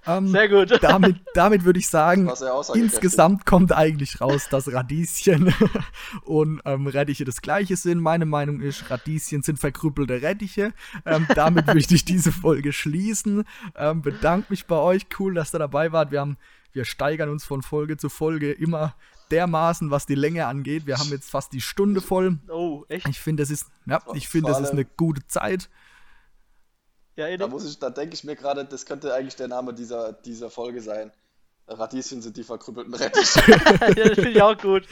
Ähm, Sehr gut. Damit, damit würde ich sagen, insgesamt kommt eigentlich raus, dass Radieschen und ähm, Rettiche das gleiche sind. Meine Meinung ist, Radieschen sind verkrüppelte Rettiche. Ähm, damit möchte ich diese Folge schließen. Ähm, bedanke mich bei euch. Cool, dass ihr dabei wart. Wir haben wir steigern uns von Folge zu Folge immer dermaßen, was die Länge angeht. Wir haben jetzt fast die Stunde voll. Oh, echt? Ich finde, das ist, ja, ich finde, das ist eine gute Zeit. Ja, da muss ich, da denke ich mir gerade, das könnte eigentlich der Name dieser, dieser Folge sein. Radieschen sind die verkrüppelten Rettiche. ja, das finde ich auch gut.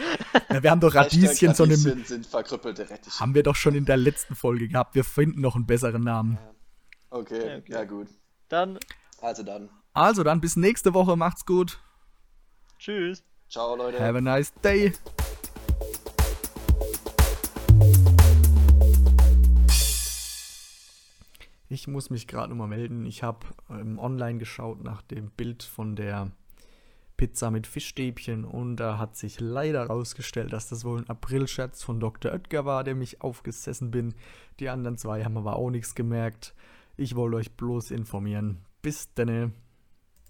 Ja, wir haben doch Radieschen, so eine. sind verkrüppelte Rettiche. Haben wir doch schon in der letzten Folge gehabt. Wir finden noch einen besseren Namen. Okay, ja, okay. ja gut. Dann. Also dann. Also dann bis nächste Woche. Macht's gut. Tschüss. Ciao, Leute. Have a nice day. Ich muss mich gerade nochmal melden. Ich habe ähm, online geschaut nach dem Bild von der Pizza mit Fischstäbchen und da hat sich leider herausgestellt, dass das wohl ein Aprilscherz von Dr. Oetker war, der mich aufgesessen bin. Die anderen zwei haben aber auch nichts gemerkt. Ich wollte euch bloß informieren. Bis denne.